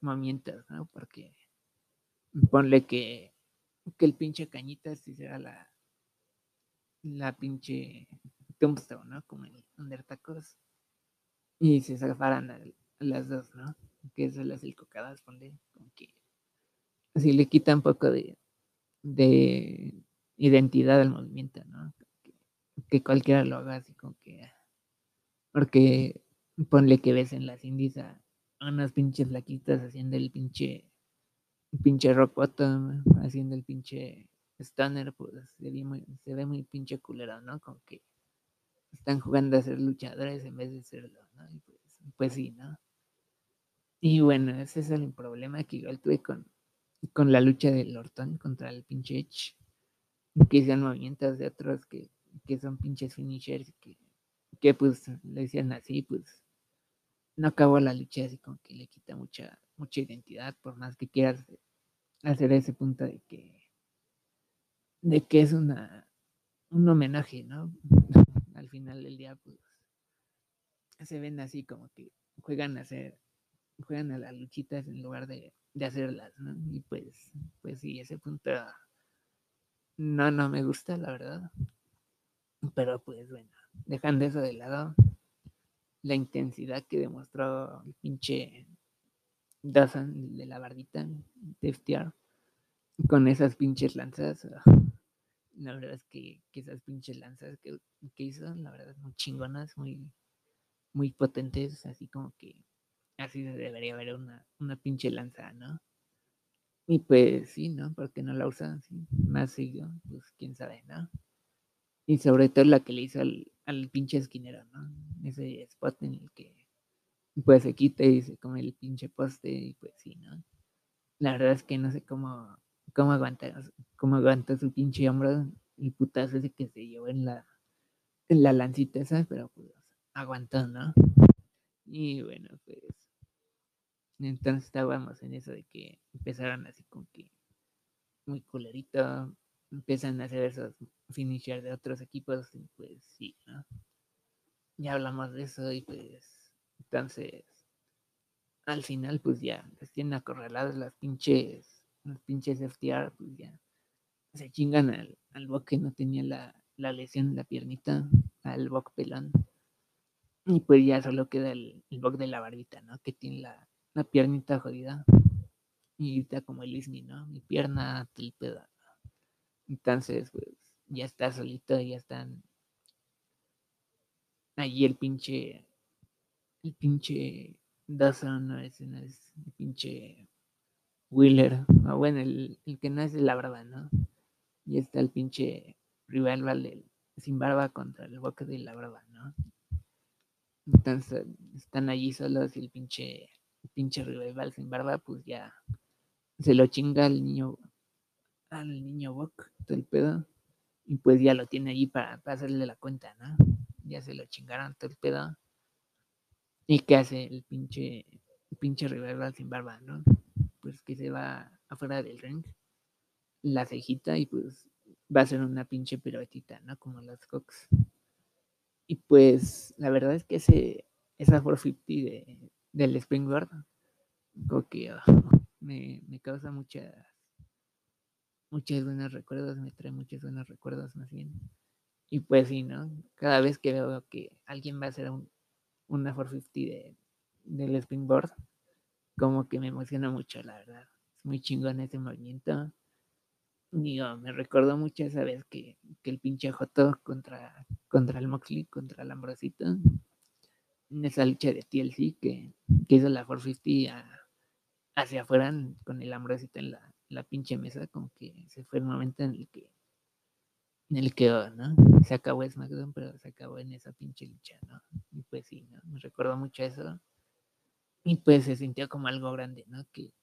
movimientos, ¿no? Porque ponle que, que el pinche cañita si será la, la pinche tombstone, ¿no? Como el Undertacos. Y se zafaran las dos, ¿no? Que eso las cocadas, ponle, como que así le quita un poco de, de identidad al movimiento, ¿no? Que, cualquiera lo haga así como que porque Ponle que ves en las indies a, unas pinches laquitas haciendo el pinche pinche rock bottom, haciendo el pinche stunner, pues se ve muy, se ve muy pinche culero, ¿no? Como que están jugando a ser luchadores en vez de serlo, ¿no? Y pues, pues sí, ¿no? Y bueno, ese es el problema que igual tuve con, con la lucha del Orton contra el pinche Edge, que sean movimientos de otros que, que son pinches finishers, que, que pues le decían así, pues no acabó la lucha así como que le quita mucha, mucha identidad, por más que quieras hacer ese punto de que, de que es una, un homenaje, ¿no? Al final del día, pues, se ven así como que juegan a hacer, juegan a las luchitas en lugar de, de hacerlas, ¿no? Y pues, pues sí, ese punto no, no me gusta, la verdad. Pero pues bueno, dejando eso de lado, la intensidad que demostró el pinche Dawson de la bardita de FTR con esas pinches lanzas. Ah, la verdad es que, esas pinches lanzas que, hizo, la verdad, muy chingonas, muy, muy potentes, así como que así debería haber una, una pinche lanza, ¿no? Y pues sí, ¿no? Porque no la usan más seguido, pues quién sabe, ¿no? Y sobre todo la que le hizo al, al pinche esquinero, ¿no? Ese spot en el que pues se quita y se come el pinche poste y pues sí, ¿no? La verdad es que no sé cómo, cómo aguanta, cómo aguanta su pinche hombro el putazo ese que se llevó en la, en la lancita esa, pero pues aguantó, ¿no? Y bueno, pues entonces estábamos en eso de que empezaron así como que muy culerito, empiezan a hacer esos finishers de otros equipos, y pues sí, ¿no? Ya hablamos de eso y pues entonces al final pues ya les tienen acorraladas las pinches, los pinches FTR, pues ya se chingan al, al Bok que no tenía la, la lesión en la piernita, al Bok pelón. Y pues ya solo queda el, el Bok de la barbita, ¿no? Que tiene la, la piernita jodida. Y está como el Ismi, ¿no? Mi pierna tripeda. Entonces, pues, ya está solito, ya están. Allí el pinche. El pinche. Dawson, no es, no es el pinche. Wheeler. O bueno, el, el que no es la barba, ¿no? Y está el pinche rival del sin barba contra el boca de la barba, ¿no? Entonces están allí solos y el pinche, el pinche rival sin barba, pues ya se lo chinga al niño, al niño Bok, todo el pedo, y pues ya lo tiene allí para, para hacerle la cuenta, ¿no? Ya se lo chingaron todo el pedo. ¿Y qué hace el pinche, el pinche rival sin barba, no? Pues que se va afuera del ring, la cejita y pues va a ser una pinche piruetita, ¿no? Como las Cox. Y pues la verdad es que ese, esa 450 de, del Springboard, como que oh, me, me, causa muchas, muchos buenos recuerdos, me trae muchos buenos recuerdos más bien. Y pues sí, ¿no? Cada vez que veo que alguien va a hacer un, una 450 de, del Springboard, como que me emociona mucho, la verdad. Es muy chingón ese movimiento digo, me recordó mucho esa vez que, que el pinche Joto contra, contra el Moxley, contra el Ambrosito, en esa lucha de TLC que, que hizo la 450 hacia afuera con el Ambrosito en la, la, pinche mesa, como que se fue el momento en el que en el que, oh. Se acabó SmackDown, pero se acabó en esa pinche lucha, ¿no? Y pues sí, ¿no? Me recordó mucho eso. Y pues se sintió como algo grande, ¿no? Que,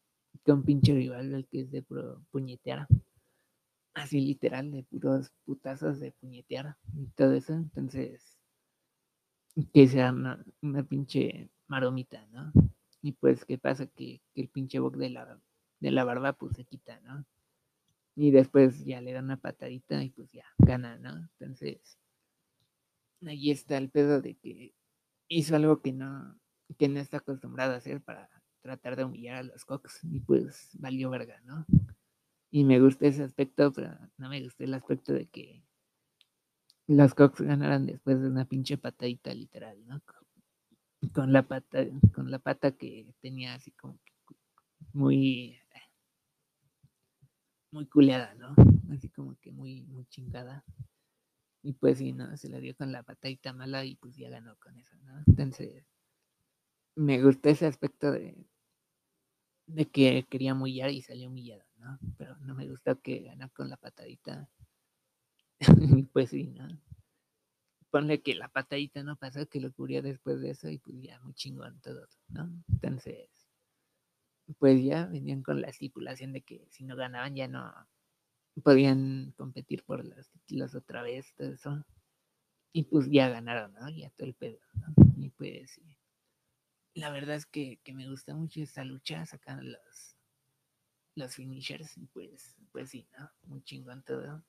que un pinche rival, el que es de pro puñetear, así literal, de puros putazos de puñetear y todo eso. Entonces, que sea una, una pinche maromita, ¿no? Y pues, ¿qué pasa? Que, que el pinche boc de la, de la barba, pues se quita, ¿no? Y después ya le da una patadita y pues ya gana, ¿no? Entonces, ahí está el pedo de que hizo algo que no, que no está acostumbrado a hacer para tratar de humillar a los Cox y pues valió verga, ¿no? Y me gusta ese aspecto, pero no me gusta el aspecto de que los Cox ganaran después de una pinche patadita literal, ¿no? Con la pata, con la pata que tenía así como muy muy culeada, ¿no? Así como que muy, muy chingada. Y pues sí, ¿no? Se la dio con la patadita mala y pues ya ganó con eso, ¿no? Entonces, me gusta ese aspecto de, de que quería humillar y salió humillado, ¿no? Pero no me gustó que ganó con la patadita. (laughs) pues sí, ¿no? Ponle que la patadita no pasó, que lo cubrió después de eso y pues ya muy chingón todo, ¿no? Entonces, pues ya venían con la estipulación de que si no ganaban ya no podían competir por los títulos otra vez, todo eso. Y pues ya ganaron, ¿no? Ya todo el pedo, ¿no? Y pues sí la verdad es que, que, me gusta mucho esta lucha, sacando los, los finishers, pues, pues sí, ¿no? Muy chingón todo.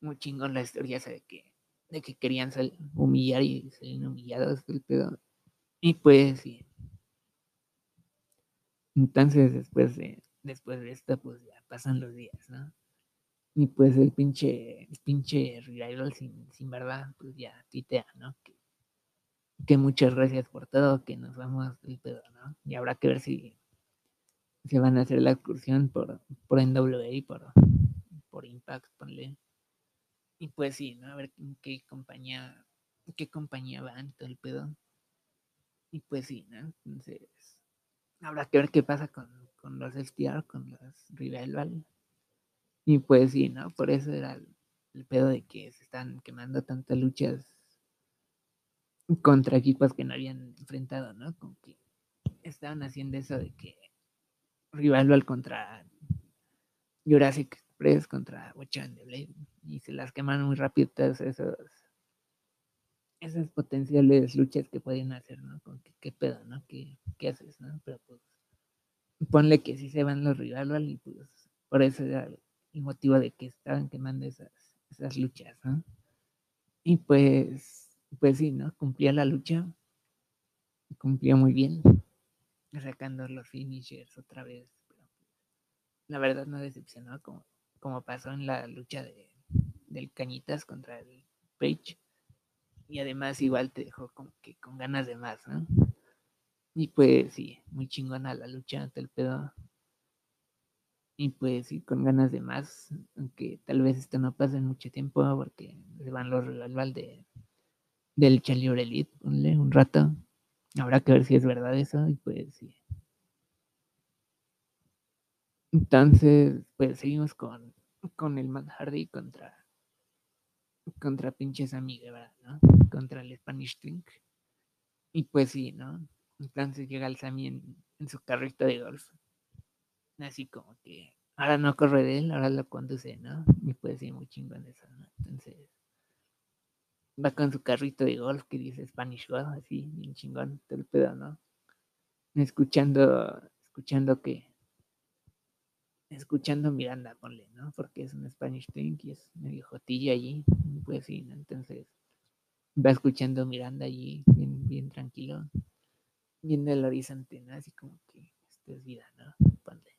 Muy chingón la historia de que, de que querían humillar y salir humillados del pedo. Y pues sí. Entonces después de, después de esto, pues ya pasan los días, ¿no? Y pues el pinche, el pinche Revival sin, sin verdad, pues ya titea, ¿no? Que, que muchas gracias por todo, que nos vamos del pedo, ¿no? Y habrá que ver si se van a hacer la excursión por, por NWA, por, por Impact, ponle. Y pues sí, ¿no? A ver en qué compañía, qué compañía van, todo el pedo. Y pues sí, ¿no? Entonces, habrá que ver qué pasa con, con los STR, con los Revival. Y pues sí, ¿no? Por eso era el, el pedo de que se están quemando tantas luchas contra equipos que no habían enfrentado, ¿no? Como que estaban haciendo eso de que Rival contra Jurassic Express, contra Watch and the Blade. Y se las queman muy rápido todos esos esas potenciales luchas que pueden hacer, ¿no? Con qué, qué pedo, ¿no? ¿Qué, ¿Qué, haces, no? Pero pues ponle que sí se van los rivales y pues por eso era el motivo de que estaban quemando esas, esas luchas, ¿no? Y pues, pues sí, ¿no? Cumplía la lucha, cumplía muy bien, sacando los finishers otra vez. Pero la verdad no decepcionó como, como pasó en la lucha de, del Cañitas contra el Page y además igual te dejó como que con ganas de más, ¿no? Y pues sí, muy chingona la lucha ante el pedo. Y pues sí, con ganas de más, aunque tal vez esto no pase en mucho tiempo porque se van los rival de del Challenger Elite, ponle un rato. Habrá que ver si es verdad eso y pues sí. Entonces, pues seguimos con, con el Matt Hardy contra contra pinches amigas, ¿verdad? ¿no? Contra el Spanish Twink. Y pues sí, ¿no? Entonces llega el Sammy en, en, su carrito de golf. Así como que ahora no corre de él, ahora lo conduce, ¿no? Y pues sí, muy chingón eso, ¿no? Entonces va con su carrito de golf que dice Spanish God, así, bien chingón, todo el pedo, ¿no? Escuchando, escuchando que escuchando Miranda, ponle, ¿no? Porque es un Spanish Twink y es medio jotilla allí, pues sí, ¿no? Entonces va escuchando Miranda allí, bien, bien tranquilo, viendo el horizonte, ¿no? Así como que esto es vida, ¿no? Ponle.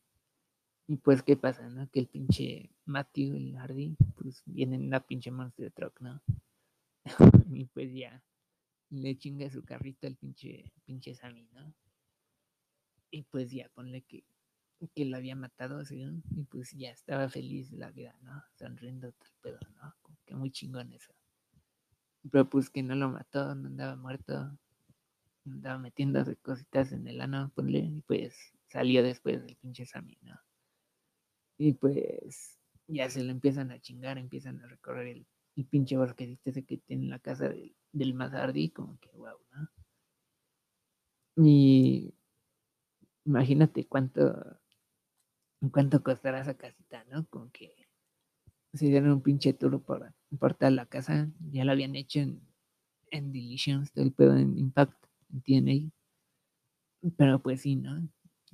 Y pues, ¿qué pasa, no? Que el pinche Matthew, el Hardy, pues viene en una pinche Monster Truck, ¿no? (laughs) y pues ya le chinga su carrito al pinche, pinche Sammy, ¿no? Y pues ya, ponle que que lo había matado, según, y pues ya estaba feliz la vida, ¿no? Sonriendo todo el pedo, ¿no? Como que muy chingón eso. Pero pues que no lo mató, no andaba muerto, andaba metiéndose cositas en el ano, ponle, y pues salió después del pinche Sammy, ¿no? Y pues ya se lo empiezan a chingar, empiezan a recorrer el, el pinche bosquecito ese que tiene en la casa del, del Mazardi, como que wow, ¿no? Y imagínate cuánto cuánto costará esa casita, ¿no? Como que se dieron un pinche tour por, por toda la casa, ya lo habían hecho en, en Deletions, todo el pedo en Impact, en TNA. Pero pues sí, ¿no?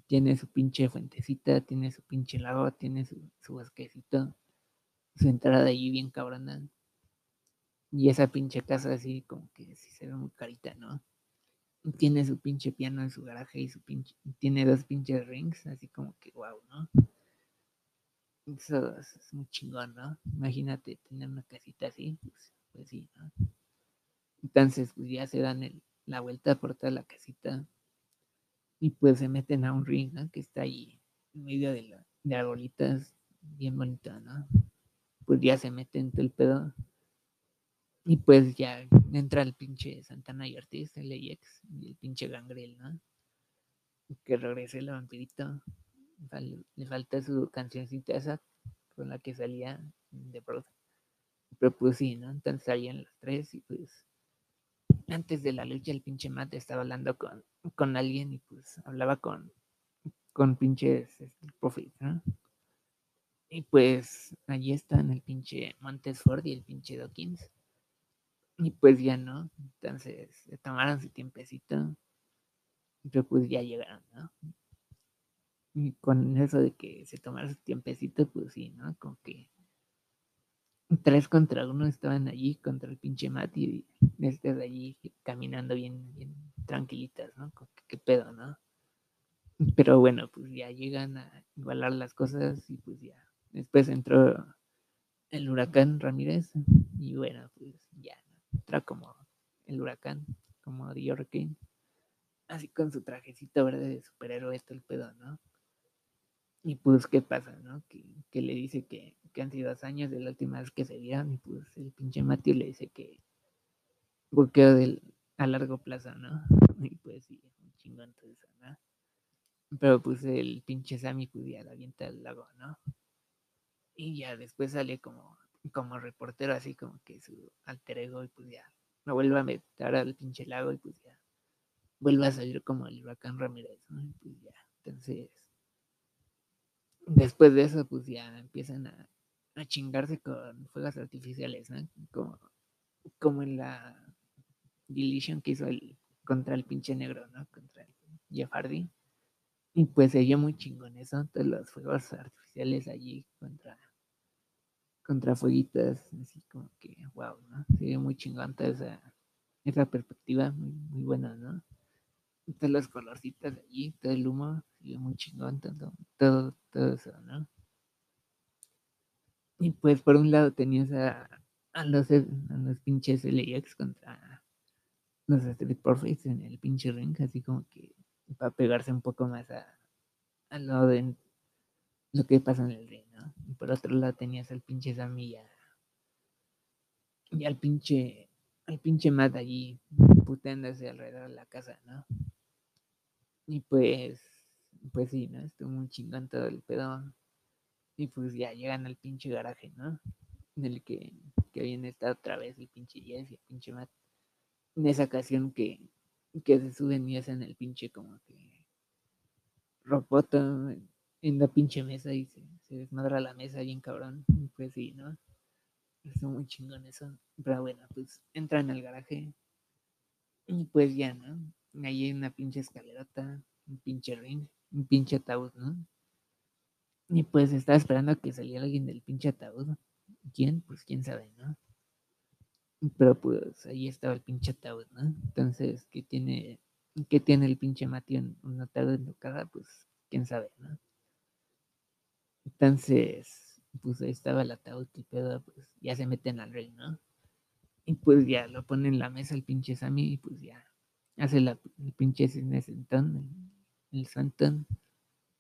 Tiene su pinche fuentecita, tiene su pinche lago, tiene su, su bosquecito, su entrada allí bien cabrona. Y esa pinche casa así como que sí se ve muy carita, ¿no? tiene su pinche piano en su garaje y su pinche, tiene dos pinches rings, así como que wow, ¿no? Eso es muy chingón, ¿no? Imagínate tener una casita así, pues, pues sí, ¿no? Entonces, pues ya se dan la vuelta por toda la casita y pues se meten a un ring, ¿no? Que está ahí en medio de, la, de arbolitas, bien bonito, ¿no? Pues ya se meten todo el pedo y pues ya entra el pinche Santana y Ortiz, el AX, y el pinche Gangrel, ¿no? Que regrese el vampirito. Le falta su cancioncita esa con la que salía de Broad. Pero pues sí, ¿no? Entonces salían las tres y pues antes de la lucha el pinche Matt estaba hablando con, con alguien y pues hablaba con, con pinches este, Profit, ¿no? Y pues allí están el pinche Montesford y el pinche Dawkins y pues ya no. Entonces se tomaron su tiempecito. Pero pues ya llegaron, ¿no? Y con eso de que se tomaron su tiempecito, pues sí, ¿no? Como que tres contra uno estaban allí contra el pinche Matt y este de allí caminando bien, bien tranquilitas, ¿no? Como que, qué pedo, ¿no? Pero bueno, pues ya llegan a igualar las cosas y pues ya. Después entró el huracán Ramírez y bueno, pues ya como el huracán, como Hurricane, así con su trajecito verde de superhéroe, esto el pedo, ¿no? Y pues, ¿qué pasa, no? Que, que le dice que, que, han sido dos años de la última vez que se vieron, y pues el pinche Matthew le dice que del, a largo plazo, ¿no? (laughs) Y pues sí, un chingón todo eso, ¿no? Pero pues el pinche Sammy pues ya la avienta al lago, ¿no? Y ya después sale como (laughs) como reportero, así como que su alter ego, y pues ya me vuelve a meter al pinche lago y pues ya vuelve a salir como el huracán Ramírez, ¿no? Y pues ya, entonces, después de eso, pues ya empiezan a, a chingarse con fuegos artificiales, ¿no? Como, como en la Deletion que hizo el, contra el pinche negro, ¿no? Contra el Jeff Hardy. Y pues se muy chingón eso, todos los fuegos artificiales allí contra, contra fueguitas, así como que, wow, ¿no? Se vio muy chingón toda esa, esa perspectiva, muy, muy buena, ¿no? Todos los colorcitos allí, todo el humo, se vio muy chingón, todo, todo, todo eso, ¿no? Y pues por un lado tenías a, a los, a los pinches LAX contra los Street Profits en el pinche ring, así como que para pegarse un poco más a, a lo de lo que pasa en el ring, Y por otro lado tenías al pinche Sammy y, al pinche al pinche Matt allí puteándose alrededor de la casa, ¿no? Y pues pues sí, ¿no? Estuvo muy chingón todo el pedo. Y pues ya llegan al pinche garaje, ¿no? En el que, que habían estado otra vez el pinche Jess y el pinche Matt. En esa ocasión que, que se suben y hacen el pinche como que ropoto en, la pinche mesa y se, se desmadra la mesa bien cabrón. Pues sí, ¿no? Estuvo muy chingón eso. Pero bueno, pues entran al garaje y pues ya, ¿no? Ahí hay una pinche escalerota, un pinche ring, un pinche ataúd, ¿no? Y pues estaba esperando a que saliera alguien del pinche ataúd. ¿Quién? Pues quién sabe, ¿no? Pero pues ahí estaba el pinche ataúd, ¿no? Entonces, ¿qué tiene, qué tiene el pinche Mateo en un ataúd en su casa? Pues quién sabe, ¿no? Entonces, pues ahí estaba el ataúd y pedo, pues ya se meten al rey, ¿no? Y pues ya lo pone en la mesa el pinche Sammy y pues ya hace la, el pinche cisne sentón, el, el santón.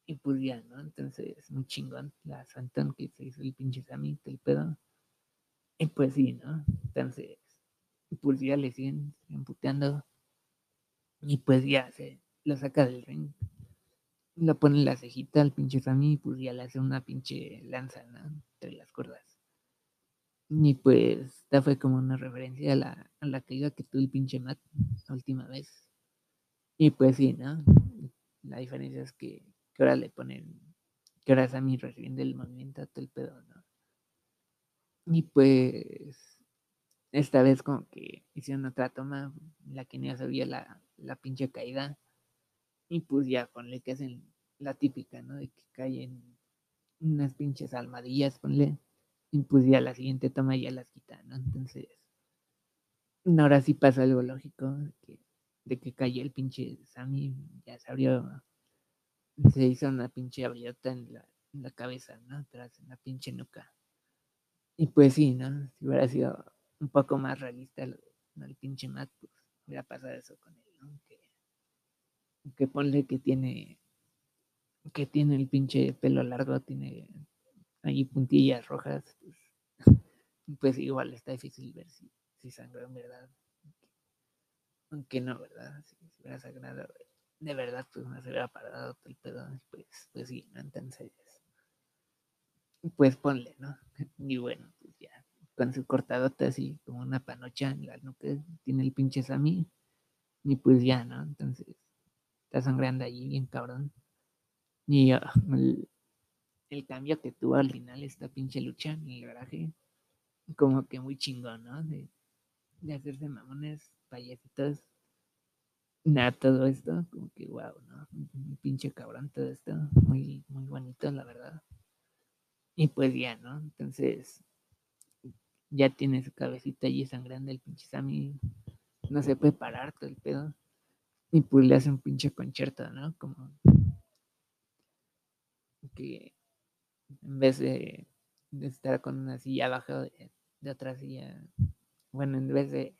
Y pues ya, ¿no? Entonces, muy chingón la santón que se hizo el pinche Sammy, el pedo. Y pues sí, ¿no? Entonces, pues ya le siguen emputeando. Y pues ya se lo saca del ring. Lo pone la cejita al pinche Sammy y pues ya le hace una pinche lanza, ¿no? Entre las cuerdas. Y pues esta fue como una referencia a la, a la caída que tuvo el pinche Matt la última vez. Y pues sí, ¿no? La diferencia es que, que ahora le ponen, que ahora Sammy recibiendo el movimiento a todo el pedo, ¿no? Y pues esta vez como que hicieron otra toma, la que se veía la, la pinche caída. Y pues ya ponle que hacen la típica, ¿no? De que caen unas pinches almadillas, ponle. Y pues ya la siguiente toma ya las quita, ¿no? Entonces, ahora sí pasa algo lógico, de que, de que cayó el pinche Sammy, ya se abrió, se hizo una pinche abriota en la, en la cabeza, ¿no? Atrás, en la pinche nuca. Y pues sí, ¿no? Si hubiera sido un poco más realista de- el pinche Matt, pues hubiera pasado eso con él, ¿no? Que, que ponle que tiene que tiene el pinche pelo largo, tiene ahí puntillas rojas, pues, (laughs) pues igual está difícil ver si, sangró en verdad. Aunque no, ¿verdad? Si, hubiera sangrado de verdad, pues no se hubiera parado todo el pedo, pues, pues sí, ¿no? Entonces, pues ponle, ¿no? (laughs) Y bueno, pues ya, con su cortadota así, como una panocha en la nuca, tiene el pinche Sammy, y pues ya, ¿no? Entonces, está sangrando allí bien cabrón. Y ah, el, el cambio que tuvo al final esta pinche lucha en el garaje, como que muy chingón, ¿no? De, de hacerse mamones, payasitos, nada, todo esto, como que wow, ¿no? Un pinche cabrón todo esto, muy, muy bonito, la verdad. Y pues ya, ¿no? Entonces, ya tiene su cabecita allí sangrando el pinche Sammy, no se puede parar todo el pedo. Y pues le hace un pinche concierto, ¿no? Como que en vez de, de estar con una silla abajo de, otra silla, bueno, en vez de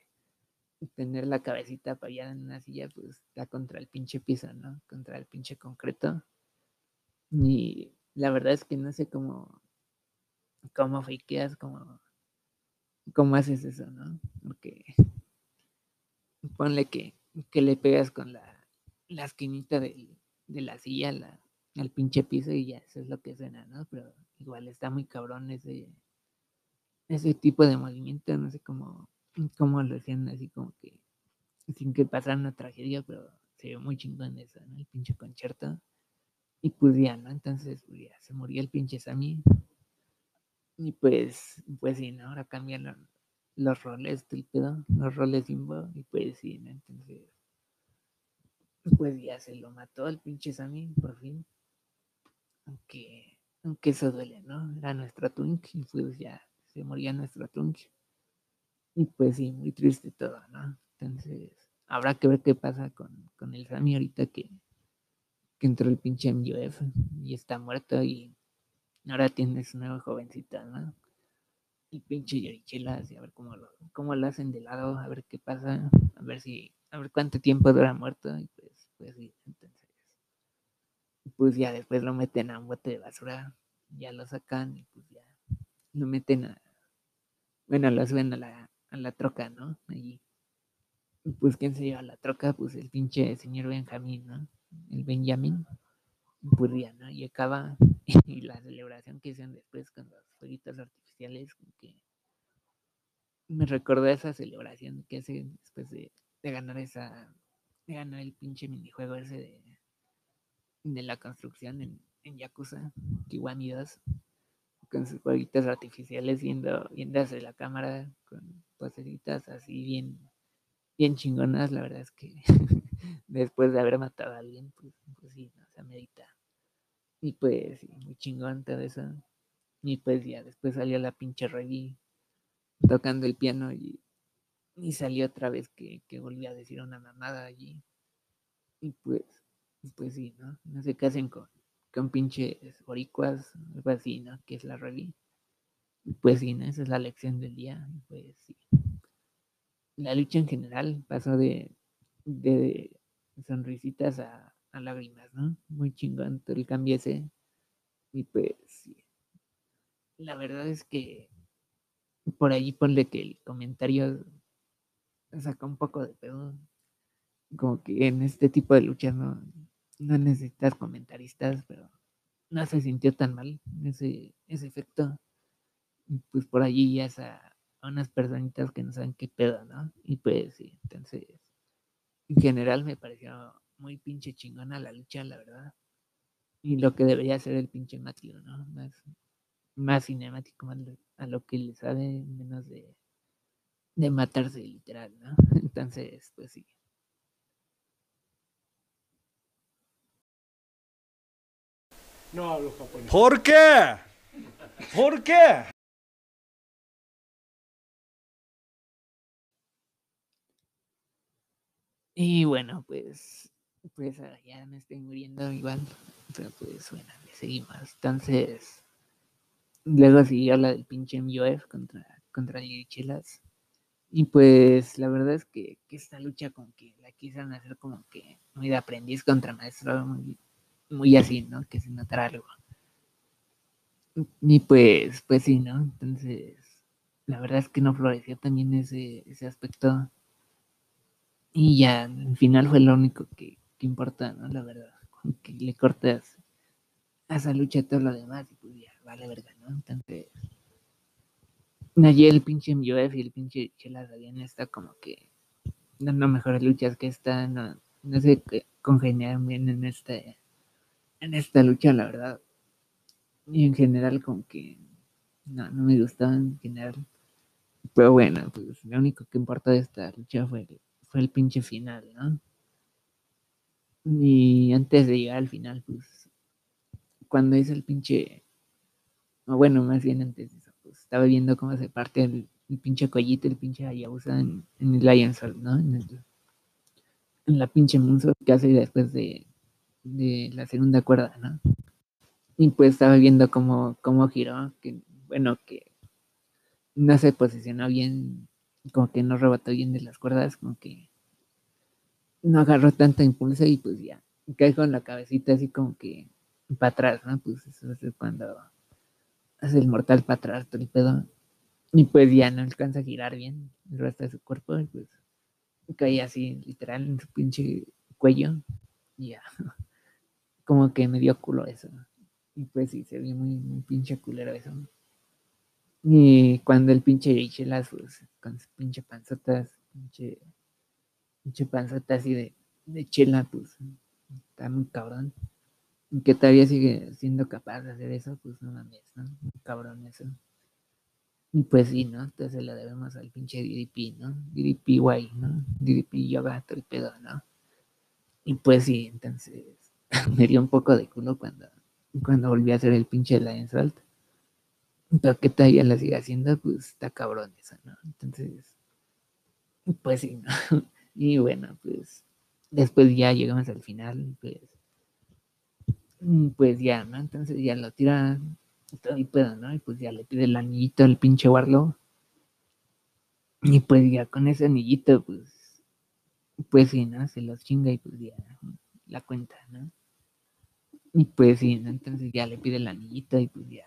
tener la cabecita apoyada en una silla, pues está contra el pinche piso, ¿no? Contra el pinche concreto. Y la verdad es que no sé cómo, cómo fakeas, cómo, cómo haces eso, ¿no? Porque ponle que, que le pegas con la, la esquinita del- de la silla la- al pinche piso y ya, eso es lo que suena, ¿no? Pero igual está muy cabrón ese, ese tipo de movimiento, no sé cómo, cómo lo hacían así como que sin que pasara una tragedia, pero se ve muy chingón eso, ¿no? El pinche concierto. Y pues ya, ¿no? Entonces pues ya se murió el pinche Sammy. Y pues, pues sí, ¿no? Ahora cambiaron los roles del pedo, los roles Simbo. Y pues sí, ¿no? Entonces, pues ya se lo mató el pinche Sammy, por fin. Aunque, aunque eso duele, ¿no? Era nuestra Twink y pues ya se moría nuestra Twink. Y pues sí, muy triste todo, ¿no? Entonces, habrá que ver qué pasa con, con el Sammy ahorita que, que entró el pinche MUF y está muerto y ahora tiene su nueva jovencita, ¿no? Y pinche Yorichelas y a ver cómo lo, cómo lo hacen de lado, a ver qué pasa, a ver si, a ver cuánto tiempo dura muerto y pues, pues sí, entonces, pues ya después lo meten a un bote de basura, ya lo sacan y pues ya lo meten a, bueno, lo suben a la, a la troca, ¿no? Allí. Y pues, ¿quién se lleva la troca? Pues el pinche señor Benjamín, ¿no? El Benjamín. Pues ya, ¿no? Y acaba, (laughs) y la celebración que hacen después con los fueguitos artificiales, que me recordó esa celebración que hacen después de, de ganar esa, de ganar el pinche minijuego ese de, de la construcción en, en Yakuza, Kiwami 2 con sus jueguitos artificiales viendo, viendo hacia la cámara con posecitas así bien, bien chingonas, la verdad es que (laughs) después de haber matado a alguien, pues, pues sí, no se medita. Y pues sí, muy chingón todo eso. Y pues ya después salió la pinche Reggie tocando el piano y, y salió otra vez que, que volvió a decir una mamada allí. Y pues, pues sí, ¿no? No qué hacen con, con pinches boricuas, algo así, ¿no? Que es la rally. Pues sí, ¿no? Esa es la lección del día. Pues sí. La lucha en general pasó de, de sonrisitas a, a lágrimas, ¿no? Muy chingón todo el cambio ese. Y pues sí. La verdad es que por allí ponle que el comentario saca un poco de pedo. Como que en este tipo de luchas no, necesitas comentaristas, pero no se sintió tan mal ese, ese efecto. Pues por allí ya es a, unas personitas que no saben qué pedo, ¿no? Y pues sí, entonces, en general me pareció muy pinche chingona la lucha, la verdad. Y lo que debería ser el pinche Matthew, ¿no? Más, más cinemático, más a lo que le sabe, menos de, de matarse literal, ¿no? (laughs) Entonces, pues sí. No hablo japonés. ¿Por qué? ¿Por qué? Y bueno, pues, pues ya me estoy muriendo igual, pero pues bueno, le seguimos. Entonces, luego siguió la del pinche MUF contra, contra Lichelas. Y pues la verdad es que, que, esta lucha como que la quisieron hacer como que muy de aprendiz contra maestro, muy, muy así, ¿no? Que se notara algo. Y pues, pues sí, ¿no? Entonces, la verdad es que no floreció también ese, ese aspecto. Y ya, al final fue lo único que, importa, ¿no? La verdad. Que le cortas a esa lucha todo lo demás y pues ya, vale verga, ¿no? Entonces, allí el pinche MUF y el pinche Chelas habían está como que dando mejores luchas que esta, no, no sé, congeniaron bien en este en esta lucha, la verdad. Y en general, como que no, no me gustaba en general. Pero bueno, pues lo único que importa de esta lucha fue fue el pinche final, ¿no? Y antes de llegar al final, pues, cuando es el pinche, o bueno, más bien antes de eso, pues estaba viendo cómo se parte el, el pinche collito, el pinche Hayabusa en, en el Lion Soul, ¿no? En, el, en la pinche Moonsault que hace después de, de la segunda cuerda, ¿no? Y pues estaba viendo cómo, cómo giró, que bueno, que no se posicionó bien, como que no rebotó bien de las cuerdas, como que no agarró tanto impulso y pues ya, cae con la cabecita así como que para atrás, ¿no? Pues eso es cuando hace el mortal para atrás, todo el pedo. Y pues ya no alcanza a girar bien el resto de su cuerpo, y pues cae así literal en su pinche cuello. Y ya (laughs) como que me dio culo eso. Y pues sí, se vio muy, pinche culero eso. Y cuando el pinche Chelas, pues, con sus pinche panzotas, pinche, pinche panzota así de, de chela, pues, está muy cabrón. que todavía sigue siendo capaz de hacer eso, pues no mames, ¿no? Cabrón eso. Y pues sí, ¿no? Entonces le debemos al pinche DDP, ¿no? DDP guay, ¿no? DDP yoga, todo el pedo, ¿no? Y pues sí, entonces (laughs) me dio un poco de culo cuando, cuando volví a hacer el pinche Lion Salt. Pero que todavía la sigue haciendo, pues está cabrón eso, ¿no? Entonces, pues sí, ¿no? (laughs) Y bueno, pues después ya llegamos al final, pues, pues ya, ¿no? Entonces ya lo tira todo y pedo, ¿no? Y pues ya le pide el anillito al pinche Warlow. Y pues ya con ese anillito, pues, pues sí, ¿no? Se los chinga y pues ya la cuenta, ¿no? Y pues sí, ¿no? Entonces ya le pide el anillito y pues ya.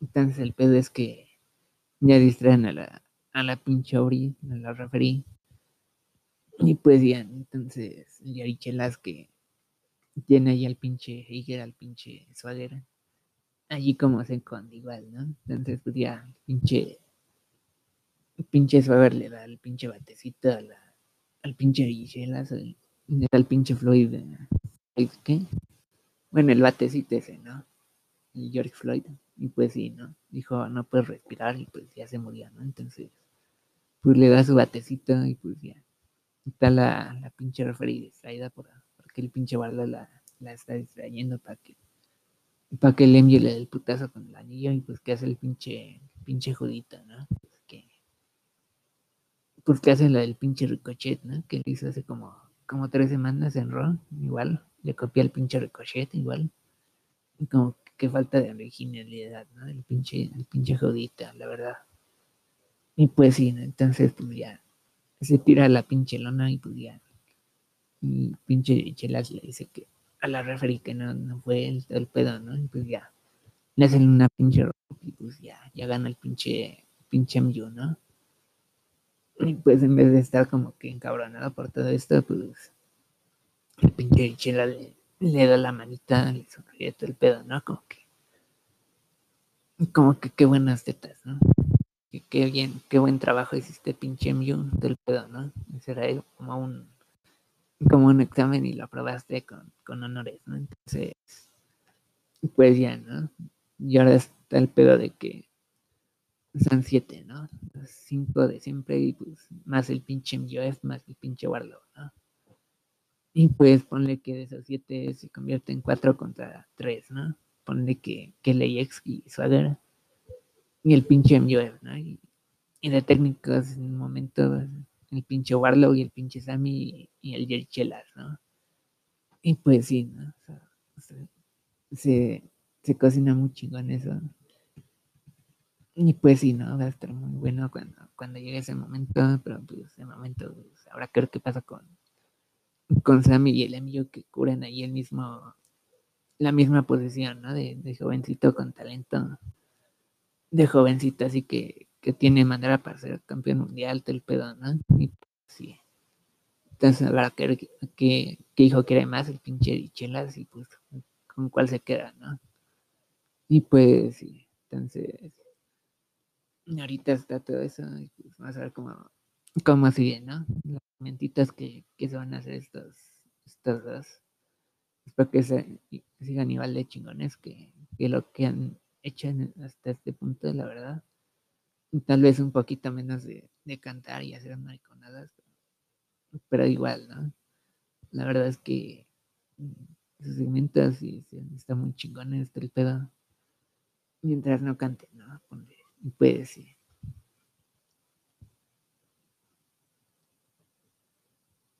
Entonces el pedo es que ya distraen a la, a la pinche Ori, a la referí. Y pues ya, entonces el Yarichelas que tiene ahí al pinche Heiger, al pinche Swagger, allí como se esconde igual, ¿no? Entonces pues ya pinche, pinche Swagger le da el pinche batecito a al pinche Yarichelas, le da el pinche Floyd, ¿qué? Bueno, el batecito ese, ¿no? El George Floyd. Y pues sí, ¿no? Dijo, no puedes respirar y pues ya se murió, ¿no? Entonces, pues le da su batecito y pues ya. Está la, la pinche referida distraída por, porque el pinche Barla la, la está distrayendo para que para que el le dé el putazo con el anillo y pues que hace el pinche pinche judito, ¿no? Pues que, pues hace la del pinche ricochet, ¿no? Que le hizo hace como, como tres semanas en Raw, igual, le copia el pinche ricochet, igual. Y como que falta de originalidad, ¿no? El pinche, el pinche jodita, la verdad. Y pues sí, entonces pues ya se tira la pinche lona y pues ya. Y pinche Chelas le dice que a la referee que no, no fue el, el pedo, ¿no? Y pues ya. Le hacen una pinche ropa y pues ya, ya gana el pinche, pinche MU, ¿no? Y pues en vez de estar como que encabronado por todo esto, pues el pinche Chela le, le da la manita, le sonríe todo el pedo, ¿no? Como que, como que qué buenas tetas, ¿no? Qué bien, qué buen trabajo hiciste pinche MU del pedo, ¿no? Ese como un, como un examen y lo aprobaste con, con honores, ¿no? Entonces, pues ya, ¿no? Y ahora está el pedo de que son siete, ¿no? Los cinco de siempre y pues más el pinche MUF, más el pinche Warlow, ¿no? Y pues ponle que de esos siete se convierte en cuatro contra tres, ¿no? Ponle que, que Leyex y Swagger y el pinche MUF, ¿no? Y, y de técnicos en un momento el pinche Warlow y el pinche Sammy y, el Jerry Chelas, ¿no? Y pues sí, ¿no? Se, se cocina muy chingón eso. Y pues sí, ¿no? Va a estar muy bueno cuando, cuando llegue ese momento, pero pues ese momento pues, habrá que pasa con, con Sammy y el Emilio que cubren ahí el mismo, la misma posición, ¿no? De jovencito con talento, de jovencito, así que, que tiene manera para ser campeón mundial, el pedo, ¿no? Y sí. Entonces habrá que ver qué, hijo quiere más, el pinche Dichelas, y pues con cuál se queda, ¿no? Y pues sí, entonces ahorita está todo eso, y pues vamos a ver cómo, cómo sigue, ¿no? Las mentitas que, que se van a hacer estos, estos dos. Espero que se, sigan igual de chingones que, que lo que han hecho en, hasta este punto, la verdad. Y tal vez un poquito menos de, cantar y hacer mariconadas, pero, igual, ¿no? La verdad es que sus segmentos y, está muy chingón este el pedo. Mientras no cante, ¿no? Puede sí.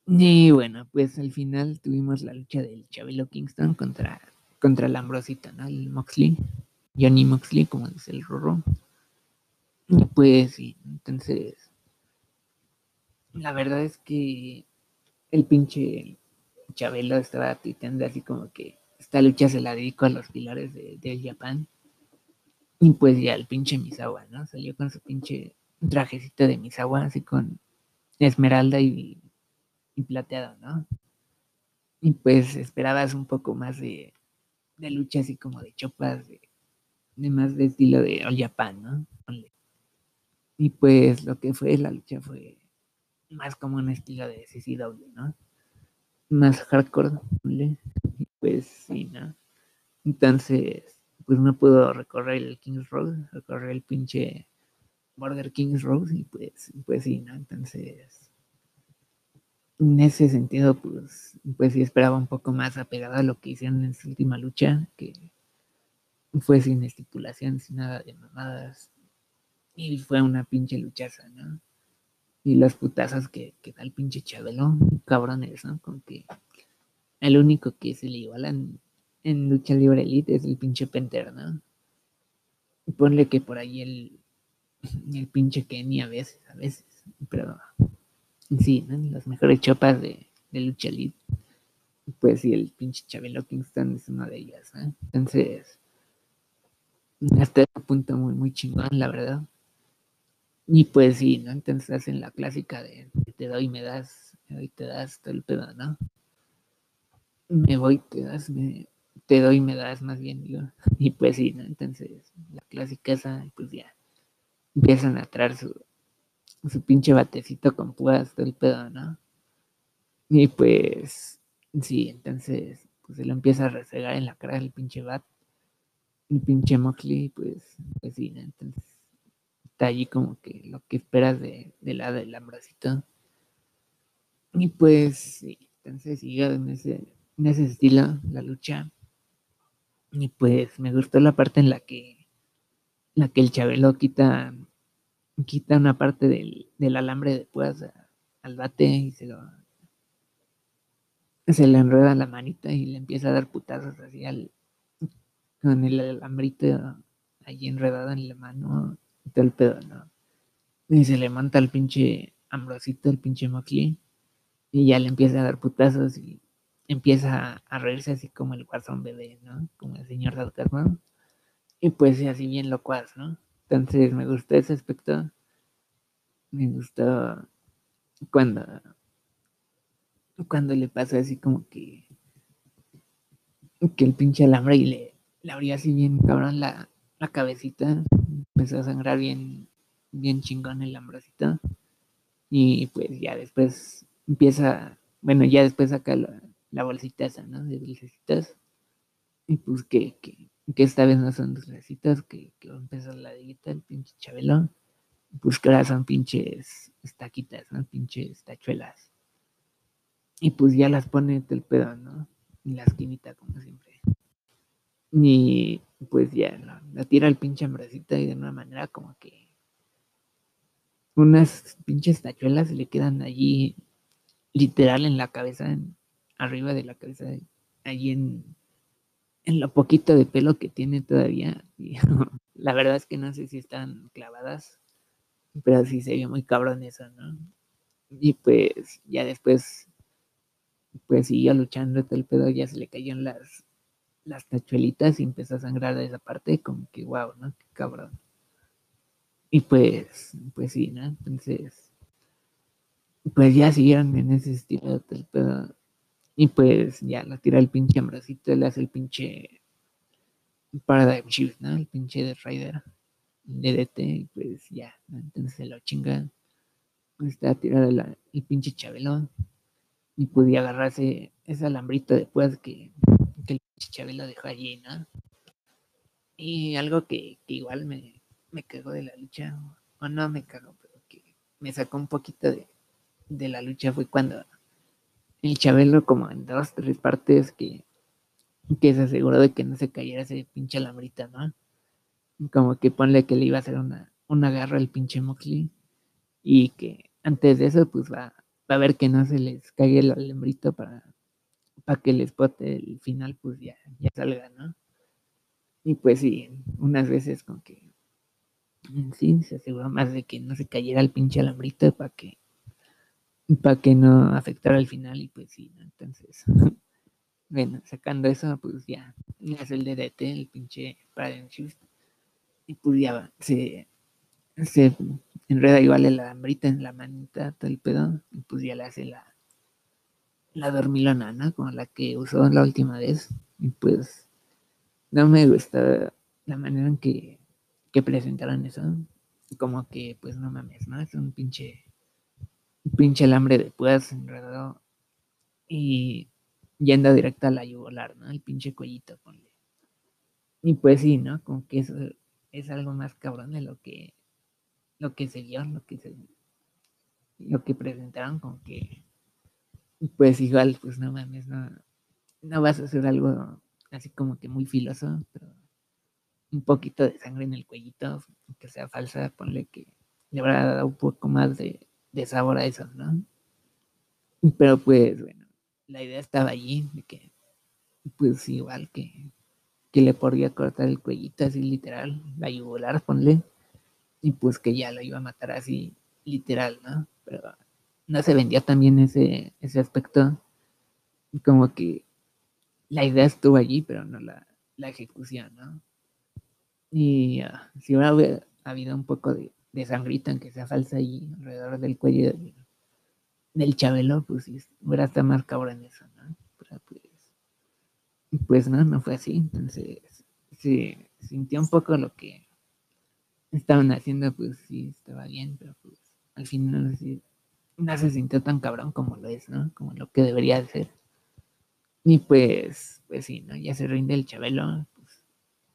Y bueno, pues al final tuvimos la lucha del Chabelo Kingston contra, contra el Ambrosito, ¿no? El Moxley, Johnny Moxley, como dice el Rorro. Y pues sí, entonces, la verdad es que el pinche Chabelo estaba tuiteando así como que esta lucha se la dedico a los pilares de, Japan. Y pues ya el pinche Misawa, ¿no? Salió con su pinche trajecito de Misawa, así con esmeralda y y plateado, ¿no? Y pues esperabas un poco más de, de lucha así como de chopas, de, de, más de estilo de All Japan, ¿no? Y pues lo que fue la lucha fue más como un estilo de CCW, ¿no? Más hardcore, ¿vale? Y pues sí, ¿no? Entonces, pues no pudo recorrer el King's Road, recorrer el pinche Border King's Road y pues, pues sí, ¿no? Entonces, en ese sentido, pues, pues sí esperaba un poco más apegado a lo que hicieron en su última lucha, que fue sin estipulación, sin nada de mamadas. Y fue una pinche luchaza, ¿no? Y los putazos que, que da el pinche Chabelo, cabrones, ¿no? Con que el único que se le igualan en lucha libre elite es el pinche Penter, ¿no? Y ponle que por ahí el, el pinche Kenny a veces, a veces, pero sí, ¿no? Las mejores chopas de, de lucha elite. Pues sí, el pinche Chabelo Kingston es una de ellas, ¿no? Entonces, hasta ese punto muy, muy chingón, la verdad. Y pues sí, ¿no? Entonces hacen la clásica de te doy, me das, me doy, te das, todo el pedo, ¿no? Me voy, te das, me, te doy, me das, más bien, digo. (laughs) Y pues sí, ¿no? Entonces, la clásica esa, pues ya, empiezan a traer su, su pinche batecito con púas, todo el pedo, ¿no? Y pues, sí, entonces, pues se lo empieza a resegar en la cara del pinche bat. El pinche Moxley, pues, pues sí. Entonces, está allí como que lo que esperas de, de la del ambrosito. Y pues, sí, entonces sigue en ese, en ese estilo la lucha. Y pues me gustó la parte en la que, la que el Chabelo quita, quita una parte del, del alambre de púas al bate y se lo se le enreda la manita y le empieza a dar putazos así al con el alambrito ahí enredado en la mano y todo el pedo, ¿no? Y se le monta el pinche ambrosito, el pinche Moxley, y ya le empieza a dar putazos y empieza a reírse así como el guasón bebé, ¿no? Como el señor sarcasmo. Y pues sí, así bien locuaz, ¿no? Entonces me gustó ese aspecto. Me gustó cuando cuando le pasa así como que que el pinche alambre y le, le abrió así bien cabrón la, la cabecita. Empezó a sangrar bien, bien chingón el ambrosito. Y pues ya después empieza, bueno, ya después saca la, la bolsita esa, ¿no? De dulcecitos. Y pues que, que, que esta vez no son dulcecitos, que, que va a empezar la diguita, el pinche chabelo. Pues que ahora son pinches estaquitas, ¿no? Pinches tachuelas. Y pues ya las pone el pedo, ¿no? En la esquinita, como siempre. Y pues ya la, tira el pinche ambrosito y de una manera como que unas pinches tachuelas se le quedan allí literal en la cabeza, arriba de la cabeza, allí en, en lo poquito de pelo que tiene todavía. (laughs) Y la verdad es que no sé si están clavadas, pero sí se vio muy cabrón eso, ¿no? Y pues ya después, pues siguió luchando todo el pedo, ya se le cayeron las, las tachuelitas y empezó a sangrar de esa parte, como que wow, ¿no? Qué cabrón. Y pues, pues sí, ¿no? Entonces, pues ya siguieron en ese estilo de todo el pedo. Y pues ya la tira el pinche ambrosito, le hace el pinche Paradigm Shift, ¿no? El pinche de Rider, DDT, pues ya. Entonces se lo chinga. Está tirado el pinche chabelo. Y podía agarrarse ese alambrito después que, que el pinche chabelo dejó allí, ¿no? Y algo que, que igual me, me cagó de la lucha, o no me cagó, pero que me sacó un poquito de, de la lucha fue cuando el Chabelo, como en dos, tres partes, que, que se aseguró de que no se cayera ese pinche alambrito, ¿no? Como que ponle que le iba a hacer una, una garra al pinche Moxley y que antes de eso, pues va, va a ver que no se les caiga el alambrito para, para que el spot del final, pues ya, ya salga, ¿no? Y pues sí, unas veces con que sí, se aseguró más de que no se cayera el pinche alambrito para que para que no afectara el final y pues sí, ¿no? entonces (laughs) bueno, sacando eso, pues ya hace el DDT, el pinche Paradigm Shift y pues ya se, se enreda igual el alambrito en la manita, todo el pedo, y pues ya le hace la la dormilona, ¿no? Como la que usó la última vez y pues no me gusta la manera en que, que presentaron eso. Como que, pues no mames, ¿no? Es un pinche, pinche alambre de púas enredado. Y yendo directo a la yugular, ¿no? El pinche cuellito, ponle. Y pues sí, ¿no? Como que eso es algo más cabrón de lo que lo que se vio, lo que se lo que presentaron, como que pues igual, pues no mames, no, no vas a hacer algo así como que muy filoso, pero un poquito de sangre en el cuellito, que sea falsa, ponle que le habrá dado un poco más de, de sabor a eso, ¿no? Pero pues bueno, la idea estaba allí, de que pues igual que, que le podría cortar el cuellito así literal, la yugular, ponle, y pues que ya lo iba a matar así literal, ¿no? Pero no se vendía también ese, ese aspecto, como que la idea estuvo allí, pero no la, la ejecución, ¿no? Y uh, si hubiera habido un poco de, de sangrita, aunque sea falsa allí, alrededor del cuello del, Chabelo, pues hubiera estado más cabrón eso, ¿no? Pero pues, pues no, no fue así. Entonces, se sintió un poco lo que estaban haciendo, pues sí, estaba bien, pero pues al final sí, no se sintió tan cabrón como lo es, ¿no? Como lo que debería de ser. Y pues, pues sí, ¿no? Ya se rinde el Chabelo, pues,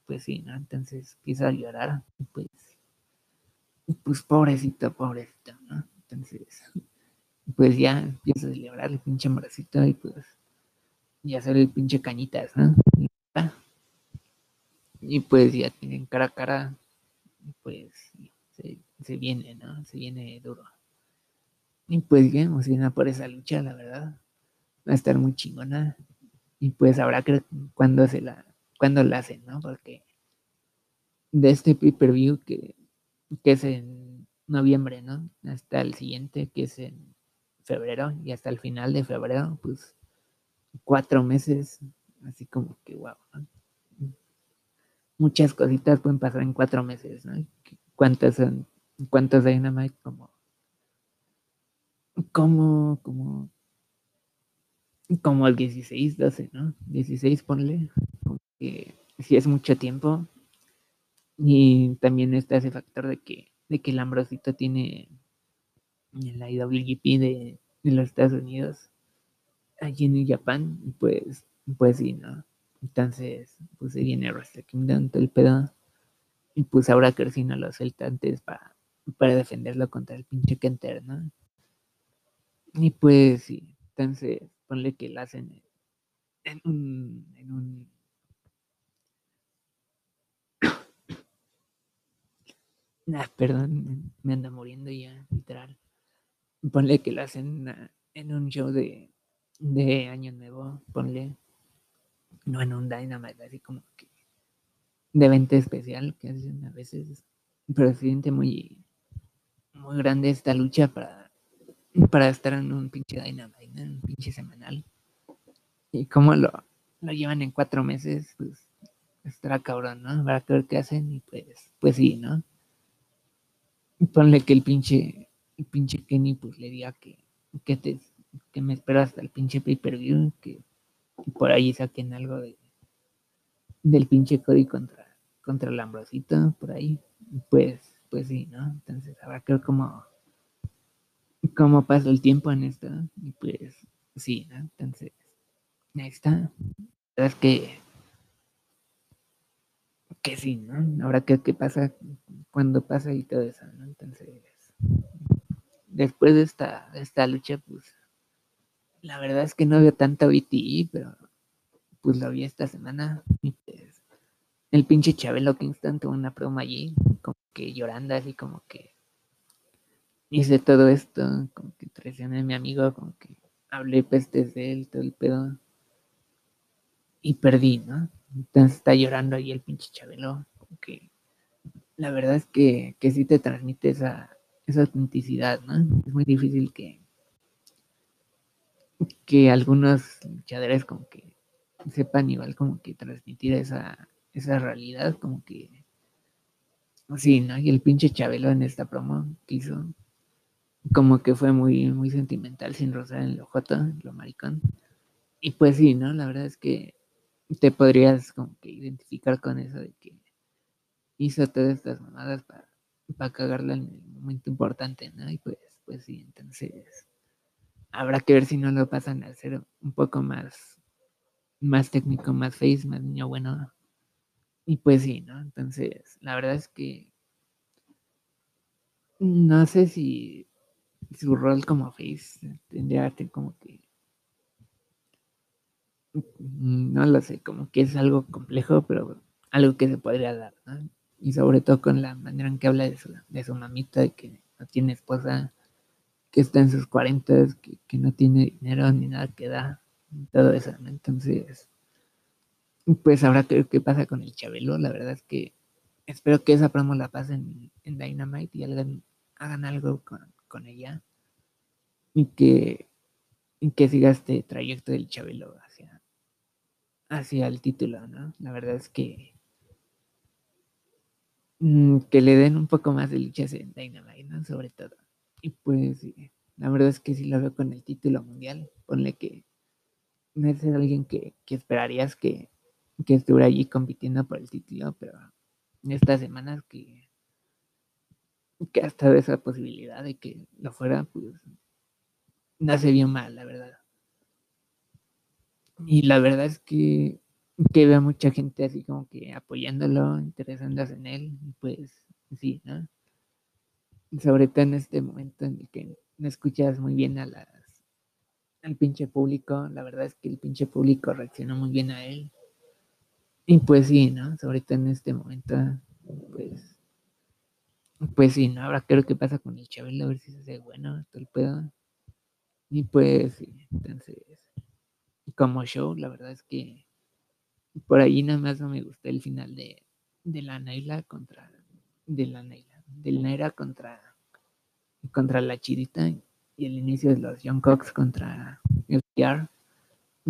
pues sí, ¿no? Entonces empieza a llorar, y pues, pues pobrecito, pobrecito, ¿no? Entonces, pues ya empieza a celebrar el pinche amorcito y pues y hacer el pinche cañitas, ¿no? Y pues ya tienen cara a cara, pues se, se viene, ¿no? Se viene duro. Y pues ya emociona por esa lucha, la verdad. Va a estar muy chingona. Y pues habrá que cuando se la, cuando la hacen, ¿no? Porque de este pay-per-view que, que es en noviembre, ¿no? Hasta el siguiente, que es en febrero, y hasta el final de febrero, pues cuatro meses, así como que wow. Muchas cositas pueden pasar en cuatro meses, ¿no? ¿Cuántas son? ¿Cuántos Dynamite? Como, como, como, como el 16, 12, ¿no? 16, ponle, como que si es mucho tiempo. Y también está ese factor de que, de que el Ambrosito tiene en la IWGP de, de los Estados Unidos allí en Japón, pues, pues sí, ¿no? Entonces, pues se viene Wrestle Kingdom, todo el pedo. Y pues ahora que si no lo suelta antes para, para defenderlo contra el pinche Kenter, ¿no? Y pues sí, entonces ponle que lo hacen en un, en un nah, (coughs) perdón, me anda muriendo ya, literal. Ponle que lo hacen en un show de, de Año Nuevo, ponle, no en un Dynamite, así como que de evento especial que hacen a veces, pero se siente muy, muy grande esta lucha para, para estar en un pinche Dynamite, ¿no? en un pinche semanal. Y como lo, lo llevan en cuatro meses, pues estará cabrón, ¿no? Habrá que ver qué hacen y pues, pues sí, ¿no? Ponle que el pinche, el pinche Kenny pues le diga que, que te que me espero hasta el pinche pay-per-view, que por ahí saquen algo de del pinche Cody contra, contra el Ambrosito, por ahí, pues, pues sí, ¿no? Entonces habrá que ver cómo, cómo pasa el tiempo en esto, y pues sí, ¿no? Entonces, ahí está. Es que que sí, ¿no? Que ver qué pasa cuando pasa y todo eso, ¿no? Entonces, después de esta, de esta lucha, pues la verdad es que no veo tanta BTI, pero pues lo vi esta semana. Y pues, el pinche Chabelo Kingston tuvo una broma allí, como que llorando, así como que hice todo esto, como que traicioné a mi amigo, como que hablé pestes de él, todo el pedo. Y perdí, ¿no? Entonces está llorando ahí el pinche Chabelo, como que la verdad es que, que sí te transmite esa, esa autenticidad, ¿no? Es muy difícil que que algunos luchadores como que sepan igual como que transmitir esa, esa realidad, como que sí, ¿no? Y el pinche Chabelo en esta promo que hizo, como que fue muy, muy sentimental sin rozar en lo joto, lo maricón. Y pues sí, ¿no? La verdad es que te podrías como que identificar con eso de que hizo todas estas mamadas para, para cagarla en el momento importante, ¿no? Y pues, pues sí, entonces habrá que ver si no lo pasan a hacer un poco más, más técnico, más face, más niño bueno. Y pues sí, ¿no? Entonces, la verdad es que no sé si su rol como face tendría como que no lo sé, como que es algo complejo, pero algo que se podría dar, ¿no? Y sobre todo con la manera en que habla de su, de su mamita, que no tiene esposa, que está en sus cuarentas, que, que, no tiene dinero ni nada que da, todo eso, ¿no? Entonces, pues creo que pasa con el Chabelo, la verdad es que espero que esa promo la pasen en Dynamite y hagan, hagan algo con, con ella y que, y que siga este trayecto del Chabelo hacia, hacia el título, ¿no? La verdad es que mm, que le den un poco más de luchas en Dynamite, ¿no? Sobre todo. Y pues la verdad es que sí lo veo con el título mundial. Ponle que no es alguien que, que esperarías que, que estuviera allí compitiendo por el título, pero estas semanas que, que hasta de esa posibilidad de que lo fuera, pues se vio mal, la verdad. Y la verdad es que, que veo mucha gente así como que apoyándolo, interesándose en él, pues sí, ¿no? Sobre todo en este momento en el que no escuchas muy bien a las al pinche público, la verdad es que el pinche público reaccionó muy bien a él. Y pues sí, ¿no? Sobre todo en este momento, pues, pues sí, ¿no? Creo que pasa con el Chabelo, a ver si se hace bueno, todo el pedo. Y pues sí, entonces, como show, la verdad es que por ahí nada más no me gustó el final de, de la Naila contra, de la Naila, del Naira contra, contra la Chirita y el inicio de los Young Cox contra el PR,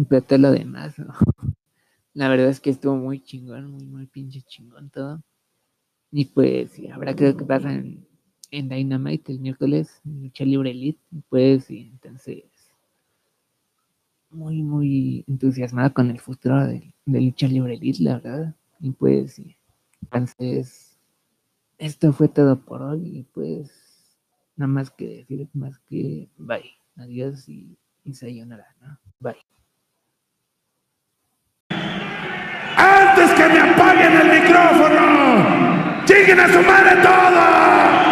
pero todo lo demás, (laughs) la verdad es que estuvo muy chingón, muy, muy pinche chingón todo. Y pues sí, habrá que pasa en, en Dynamite el miércoles, lucha libre elite, pues sí, entonces muy, muy entusiasmada con el futuro de, de lucha libre elite, la verdad. Y pues sí, entonces esto fue todo por hoy y pues nada más que decir, más que bye, adiós y, y ¿no? Bye. ¡Antes que me apaguen el micrófono! ¡Lleguen a su madre todo!